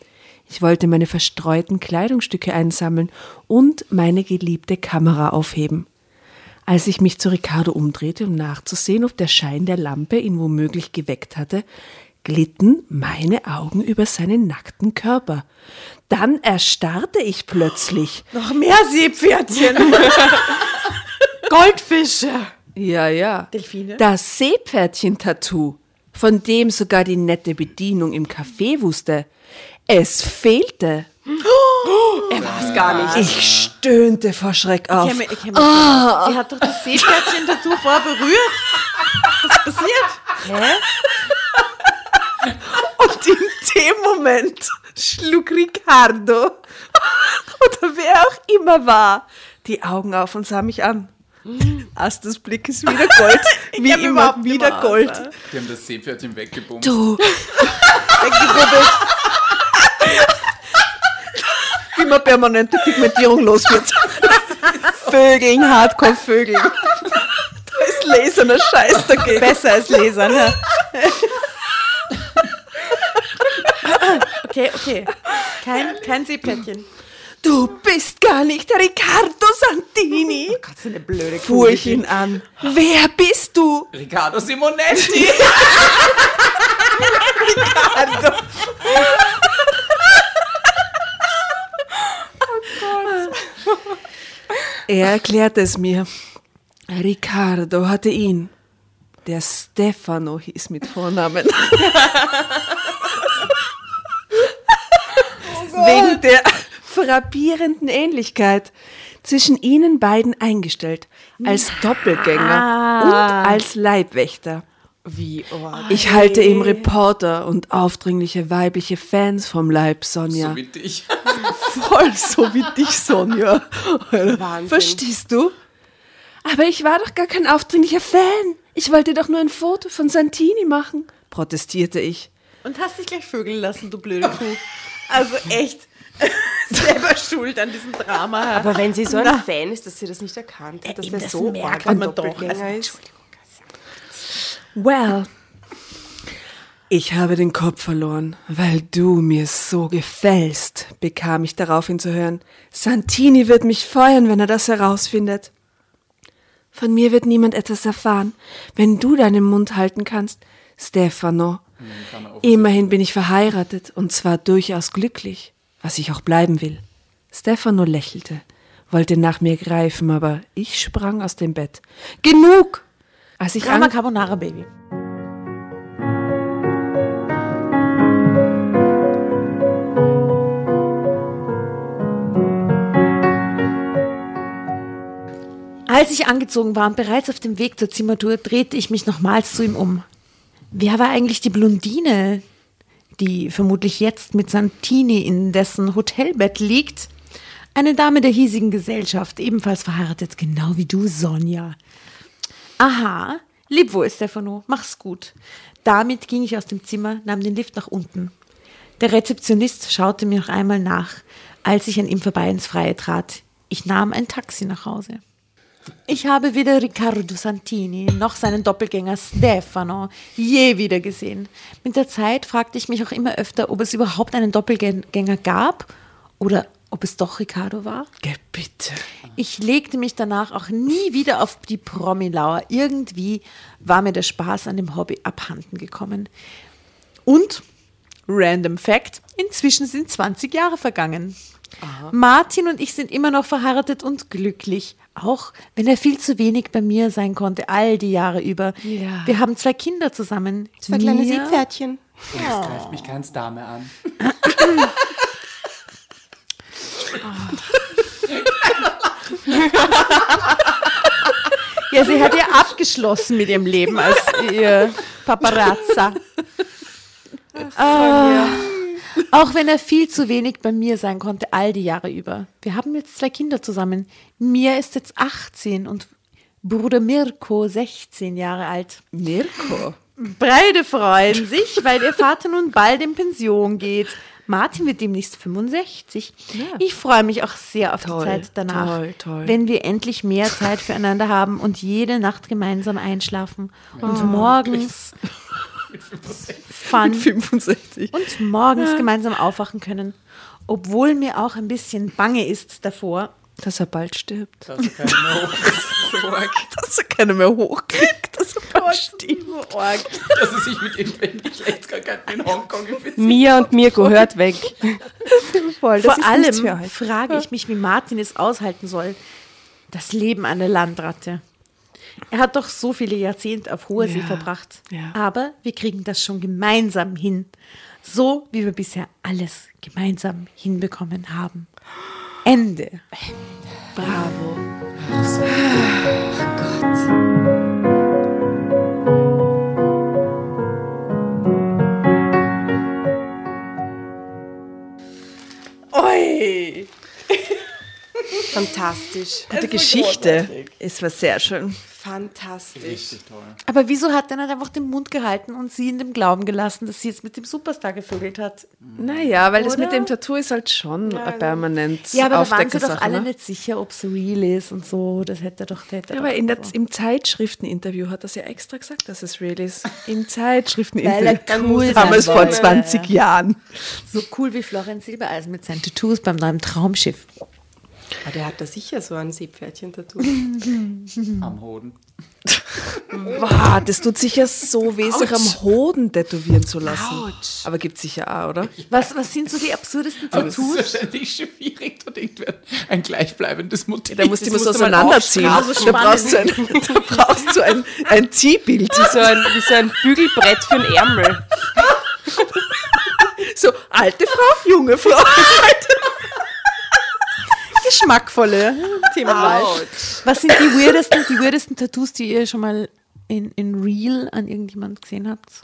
Ich wollte meine verstreuten Kleidungsstücke einsammeln und meine geliebte Kamera aufheben. Als ich mich zu Ricardo umdrehte, um nachzusehen, ob der Schein der Lampe ihn womöglich geweckt hatte, glitten meine Augen über seinen nackten Körper. Dann erstarrte ich plötzlich. Noch mehr Seepferdchen. Goldfische. Ja, ja. Delfine? Das Seepferdchen-Tattoo, von dem sogar die nette Bedienung im Café wusste. Es fehlte. Er war es gar nicht. Ich stöhnte vor Schreck auf. Ich kenn mich- ich kenn ah. Sie hat doch das Seepferdchen-Tattoo vorher berührt. Was ist passiert? Und in dem Moment schlug Ricardo, oder wer auch immer war, die Augen auf und sah mich an. Astes Blick ist wieder Gold, wie immer überhaupt wieder immer Gold. Asche. Die haben das Seepferdchen weggebumst. Du, Weggerubbelt. Man permanente Pigmentierung los wird. Vögeln, Hardcore-Vögeln. Da ist laserner Scheiß dagegen. Besser als Lesern. Ja. Okay, okay. Kein, kein Seepferdchen. Du bist gar nicht der Riccardo Santini. Gott, so eine blöde Fuhr ich ihn an. Wer bist du? Riccardo Simonetti! Er erklärte es mir. Riccardo hatte ihn. Der Stefano hieß mit Vornamen. Wegen der frappierenden Ähnlichkeit zwischen ihnen beiden eingestellt. Als Doppelgänger und als Leibwächter. Wie, oh, Ich halte ihm Reporter und aufdringliche weibliche Fans vom Leib, Sonja. So wie dich. Voll so wie dich, Sonja. Wahnsinn. Verstehst du? Aber ich war doch gar kein aufdringlicher Fan. Ich wollte doch nur ein Foto von Santini machen, protestierte ich. Und hast dich gleich vögeln lassen, du blöde Kuh. Also echt. Selber schuld an diesem Drama. Aber wenn sie so ein Fan ist, dass sie das nicht erkannt hat, dass eben, der das so merkt man doch. Also, ist. Well, ich habe den Kopf verloren, weil du mir so gefällst, bekam ich daraufhin zu hören. Santini wird mich feuern, wenn er das herausfindet. Von mir wird niemand etwas erfahren, wenn du deinen Mund halten kannst, Stefano. Immerhin bin ich verheiratet und zwar durchaus glücklich, was ich auch bleiben will. Stefano lächelte, wollte nach mir greifen, aber ich sprang aus dem Bett. Genug! Als ich Drama Carbonara Baby. Als ich angezogen war und bereits auf dem Weg zur Zimmertour, drehte ich mich nochmals zu ihm um. Wer war eigentlich die Blondine, die vermutlich jetzt mit Santini in dessen Hotelbett liegt? Eine Dame der hiesigen Gesellschaft, ebenfalls verheiratet, genau wie du, Sonja. Aha, leb wohl, Stefano, mach's gut. Damit ging ich aus dem Zimmer, nahm den Lift nach unten. Der Rezeptionist schaute mir noch einmal nach, als ich an ihm vorbei ins Freie trat. Ich nahm ein Taxi nach Hause. Ich habe weder Riccardo Santini noch seinen Doppelgänger Stefano je wieder gesehen. Mit der Zeit fragte ich mich auch immer öfter, ob es überhaupt einen Doppelgänger gab oder ob es doch Riccardo war. Bitte. Ich legte mich danach auch nie wieder auf die Promilauer. Irgendwie war mir der Spaß an dem Hobby abhanden gekommen. Und, random Fact, inzwischen sind 20 Jahre vergangen. Martin und ich sind immer noch verheiratet und glücklich, auch wenn er viel zu wenig bei mir sein konnte, all die Jahre über. Ja. Wir haben zwei Kinder zusammen. Zwei kleine Seepferdchen. Und das greift mich ganz Dame an. Ja, sie hat ja abgeschlossen mit ihrem Leben als ihr Paparazza. Ah, auch wenn er viel zu wenig bei mir sein konnte, all die Jahre über. Wir haben jetzt zwei Kinder zusammen. Mia ist jetzt 18 und Bruder Mirko 16 Jahre alt. Mirko. Beide freuen sich, weil ihr Vater nun bald in Pension geht. Martin wird demnächst 65. Ich freue mich auch sehr auf Toll, die Zeit danach, toll, toll. wenn wir endlich mehr Zeit füreinander haben und jede Nacht gemeinsam einschlafen und morgens fun 65. und morgens gemeinsam aufwachen können. Obwohl mir auch ein bisschen bange ist davor. Dass er bald stirbt. Das ist keine Sorge. Dass er keiner mehr hochkriegt. Dass er bald stirbt. Dass er sich mit irgendwelchen Geschlechtskrankheiten in Hongkong infiziert. Mia und Mirko hört weg. Voll, Vor ist allem euch. frage ich mich, wie Martin es aushalten soll. Das Leben einer Landratte. Er hat doch so viele Jahrzehnte auf hoher See Ja, verbracht. ja. Aber wir kriegen das schon gemeinsam hin. So wie wir bisher alles gemeinsam hinbekommen haben. Ende. Bravo. Oi. Fantastisch. Die Geschichte. Es war sehr schön. Fantastisch. Richtig toll. Aber wieso hat er nicht einfach den Mund gehalten und sie in dem Glauben gelassen, dass sie jetzt mit dem Superstar gevögelt hat? Naja, weil das Oder? mit dem Tattoo ist halt schon ein permanent Ja, aber da waren sie doch Aufdeckersache, alle ne? nicht sicher, ob es real ist und so. Das hätte er doch. das Hätte er Ja, aber doch in der, im Zeitschrifteninterview hat er es ja extra gesagt, dass es real ist. Im Weil Zeitschrifteninterview. er cool Damals vor wollte. 20 Jahren. So cool wie Florian Silbereisen mit seinen Tattoos beim neuen Traumschiff. Aber der hat da sicher so ein Seepferdchen-Tattoo. Am Hoden. Wow, das tut sicher so weh, sich am Hoden tätowieren zu lassen. Aber gibt sicher auch, oder? Was, was sind so die absurdesten Aber es ist Tattoos? wahrscheinlich schwierig, dort irgendwer ein gleichbleibendes Motiv. Da musst du immer so auseinanderziehen. Da brauchst du ein, da brauchst du ein, ein Ziehbild. Wie so, ein, wie so ein Bügelbrett für einen Ärmel. So, alte Frau, junge Frau. Geschmackvolle Themenwahl. Was sind die weirdesten, die weirdesten Tattoos, die ihr schon mal in, in Real an irgendjemand gesehen habt?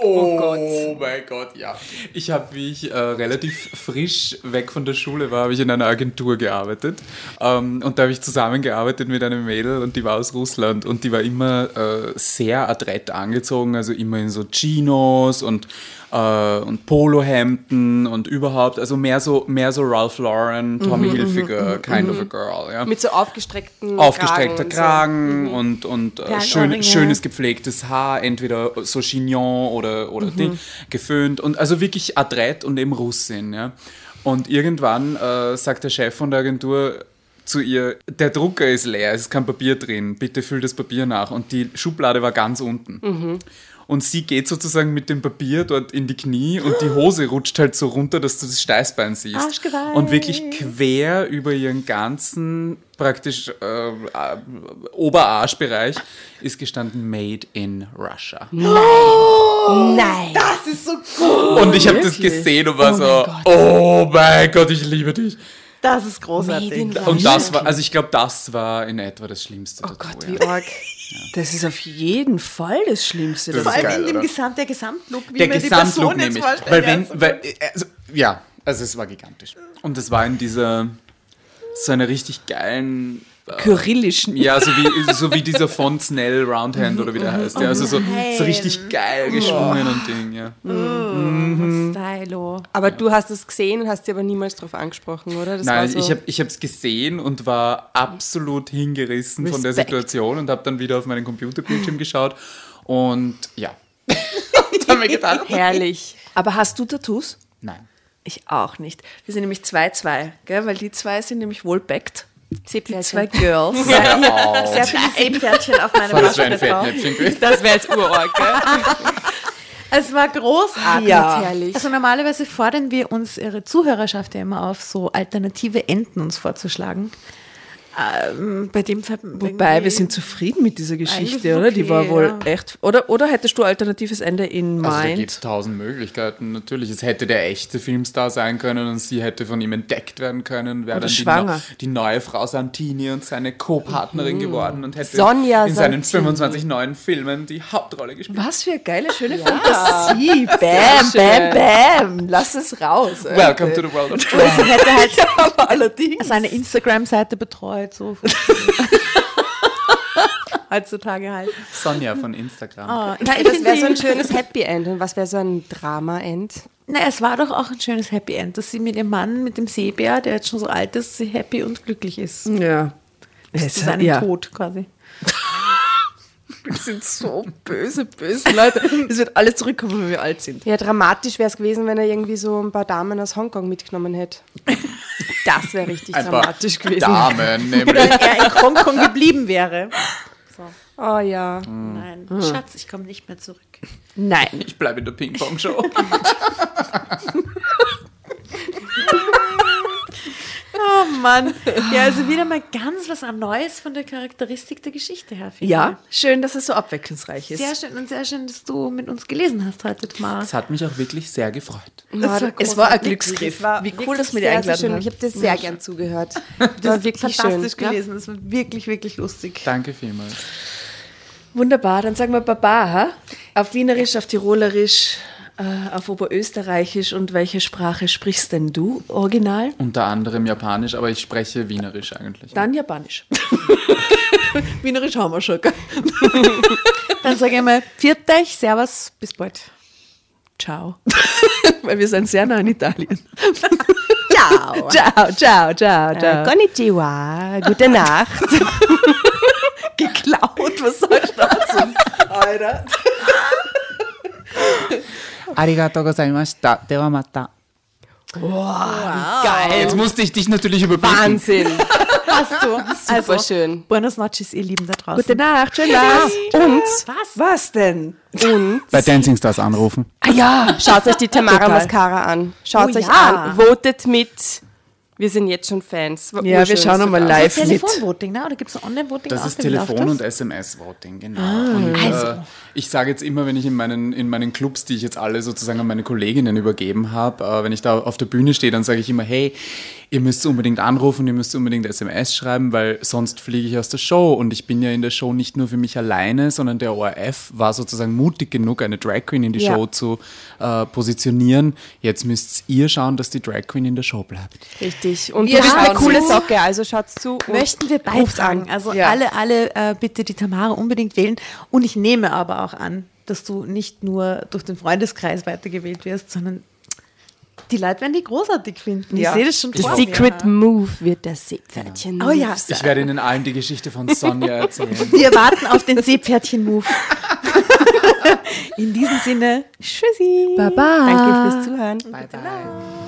Oh, Gott. mein Gott, ja. Ich habe, wie ich äh, relativ frisch weg von der Schule war, habe ich in einer Agentur gearbeitet. Ähm, und da habe ich zusammengearbeitet mit einem Mädel und die war aus Russland und die war immer äh, sehr adrett angezogen, also immer in so Chinos und, äh, und Polohemden und überhaupt, also mehr so, mehr so Ralph Lauren, Tommy Hilfiger, kind of a girl. Ja Mit so aufgestreckten aufgestreckter Kragen Kragen und, und äh, schön, schönes gepflegtes Haar, entweder so Chignon oder, oder Ding, geföhnt und also wirklich adrett und eben Russin. Ja. Und irgendwann äh, sagt der Chef von der Agentur zu ihr, der Drucker ist leer, es ist kein Papier drin, bitte füll das Papier nach. Und die Schublade war ganz unten. Und sie geht sozusagen mit dem Papier dort in die Knie und die Hose rutscht halt so runter, dass du das Steißbein siehst. Arschgeweih. Und wirklich quer über ihren ganzen praktisch äh, äh, Oberarschbereich ist gestanden Made in Russia. Nein. Das ist so cool. Und ich habe das gesehen und war so, oh mein Gott, ich liebe dich. Das ist großartig. Und das war, also ich glaube, das war in etwa das Schlimmste. Oh Tattoo, Gott, ja. wie arg. Das ist auf jeden Fall das Schlimmste. Das Vor ist allem geil, in dem? Gesamt, der Gesamtlook, wie Der man die Gesamtlook Person jetzt nämlich. vorstellt. Weil wenn, Ja, weil, äh, also, ja, also es war gigantisch. Und es war in dieser, so einer richtig geilen, Kyrillischen. ja, so wie, so wie dieser Font Snell Roundhand oder wie der heißt. Ja, also so, so richtig geil geschwungen und Ding, ja. Stylo. Aber du hast es gesehen und hast dir aber niemals darauf angesprochen, oder? Das war Nein, so, ich habe ich es gesehen und war absolut hingerissen von der Respekt. Situation und habe dann wieder auf meinen Computerbildschirm geschaut und ja. und habe mir gedacht, herrlich. Aber hast du Tattoos? nein. Ich auch nicht. Wir sind nämlich 2-2, gell? weil die zwei sind nämlich wohl backt. Seepferdchen. zwei Girls. Sehr viele Seepferdchen auf meinem das wäre ein. Fettnäpfchen. Das wäre jetzt urorg, gell? Es war großartig. Ja. Herrlich. Also normalerweise fordern wir uns ihre Zuhörerschaft ja immer auf, so alternative Enden uns vorzuschlagen. Ähm, bei dem Fall Wobei, wir sind zufrieden mit dieser Geschichte, oder? Die okay, war wohl ja. echt. Oder, oder hättest du alternatives Ende in Also da mind? gibt es tausend Möglichkeiten. Natürlich, es hätte der echte Filmstar sein können und sie hätte von ihm entdeckt werden können, wäre dann die, die neue Frau Santini und seine Co-Partnerin geworden und hätte Sonja in seinen Santini. 25 neuen Filmen die Hauptrolle gespielt. Was für eine geile, schöne Fantasie. Bam, bam, bam. Lass es raus. Welcome to the world of Sie hätte halt Aber allerdings. seine Instagram-Seite betreut, so. Heutzutage halt. Sonja von Instagram. Nein, ich das wäre so ein schönes Happy End. Und was wäre so ein Drama-End? Na, es war doch auch ein schönes Happy End, dass sie mit ihrem Mann, mit dem Seebär, der jetzt schon so alt ist, sie happy und glücklich ist. Ja. Bis zu hat- seinem ja. Tod quasi. Wir sind so böse, böse Leute. Es wird alles zurückkommen, wenn wir alt sind. Ja, dramatisch wäre es gewesen, wenn er irgendwie so ein paar Damen aus Hongkong mitgenommen hätte. Das wäre richtig Ein paar dramatisch gewesen. Damen, Wenn nämlich. er in Hongkong geblieben wäre. Oh ja. Nein, Schatz, ich komme nicht mehr zurück. Nein. Ich bleibe in der Ping-Pong-Show. Oh Mann. Ja, also wieder mal ganz was Neues von der Charakteristik der Geschichte her. finde Ja, schön, dass es so abwechslungsreich ich. ist. Sehr schön und sehr schön, dass du mit uns gelesen hast heute, Tamara. Das hat mich auch wirklich sehr gefreut. Das war Es war ein. Glücksgriff. Es war Wie cool, dass wir sehr eingeladen schön. haben. Ich habe dir sehr gern zugehört. Das war ist wirklich fantastisch schön. gelesen. Das war wirklich, wirklich lustig. Danke vielmals. Wunderbar, dann sagen wir Baba. ha? Auf Wienerisch, auf Tirolerisch, äh, auf Oberösterreichisch und welche Sprache sprichst denn du original? Unter anderem Japanisch, aber ich spreche Wienerisch eigentlich. Dann Japanisch. Wienerisch haben wir schon, gell? Dann sage ich mal, viert euch, servus, bis bald. Ciao. Weil wir sind sehr nah in Italien. Ciao. Ciao, ciao, ciao, Äh, ciao. konnichiwa, gute Nacht. geklaut, was soll ich dazu? Alter. Arigato gozaimashita. Dewa mata. Geil. Jetzt musste ich dich natürlich überbieten. Wahnsinn. Hast du. Super also, schön. Buenos noches, ihr Lieben da draußen. Gute Nacht, schön was. Und, Was? Was denn? und, Bei Dancing Stars anrufen. ah ja, schaut euch die Tamara Total. Mascara an. Schaut Oh euch ja. an. Votet mit. Wir sind jetzt schon Fans. War Ja, wir schauen nochmal live mit. Telefonvoting, ne? Oder gibt es ein Online-Voting? Das auch? ist Telefon- und SMS-Voting, genau. und, Also. äh, ich sage jetzt immer, wenn ich in meinen, in meinen Clubs, die ich jetzt alle sozusagen an meine Kolleginnen übergeben habe, äh, wenn ich da auf der Bühne stehe, dann sage ich immer, hey, ihr müsst unbedingt anrufen, ihr müsst unbedingt SMS schreiben, weil sonst fliege ich aus der Show. Und ich bin ja in der Show nicht nur für mich alleine, sondern der ORF war sozusagen mutig genug, eine Drag Queen in die Ja. Show zu äh, positionieren. Jetzt müsst ihr schauen, dass die Drag Queen in der Show bleibt. Richtig. Und Wir du bist eine coole zu. Socke, also schaut's zu. Möchten wir beitragen. Also Ja. alle, alle äh, bitte die Tamara unbedingt wählen. Und ich nehme aber auch an, dass du nicht nur durch den Freundeskreis weitergewählt wirst, sondern die Leute werden die großartig finden. Ja. Ich sehe das schon The Secret mir. Move wird der Seepferdchen. Oh ja. Ich werde Ihnen allen die Geschichte von Sonja erzählen. Wir warten auf den Seepferdchen-Move. In diesem Sinne, tschüssi. Baba. Danke fürs Zuhören. bye bye.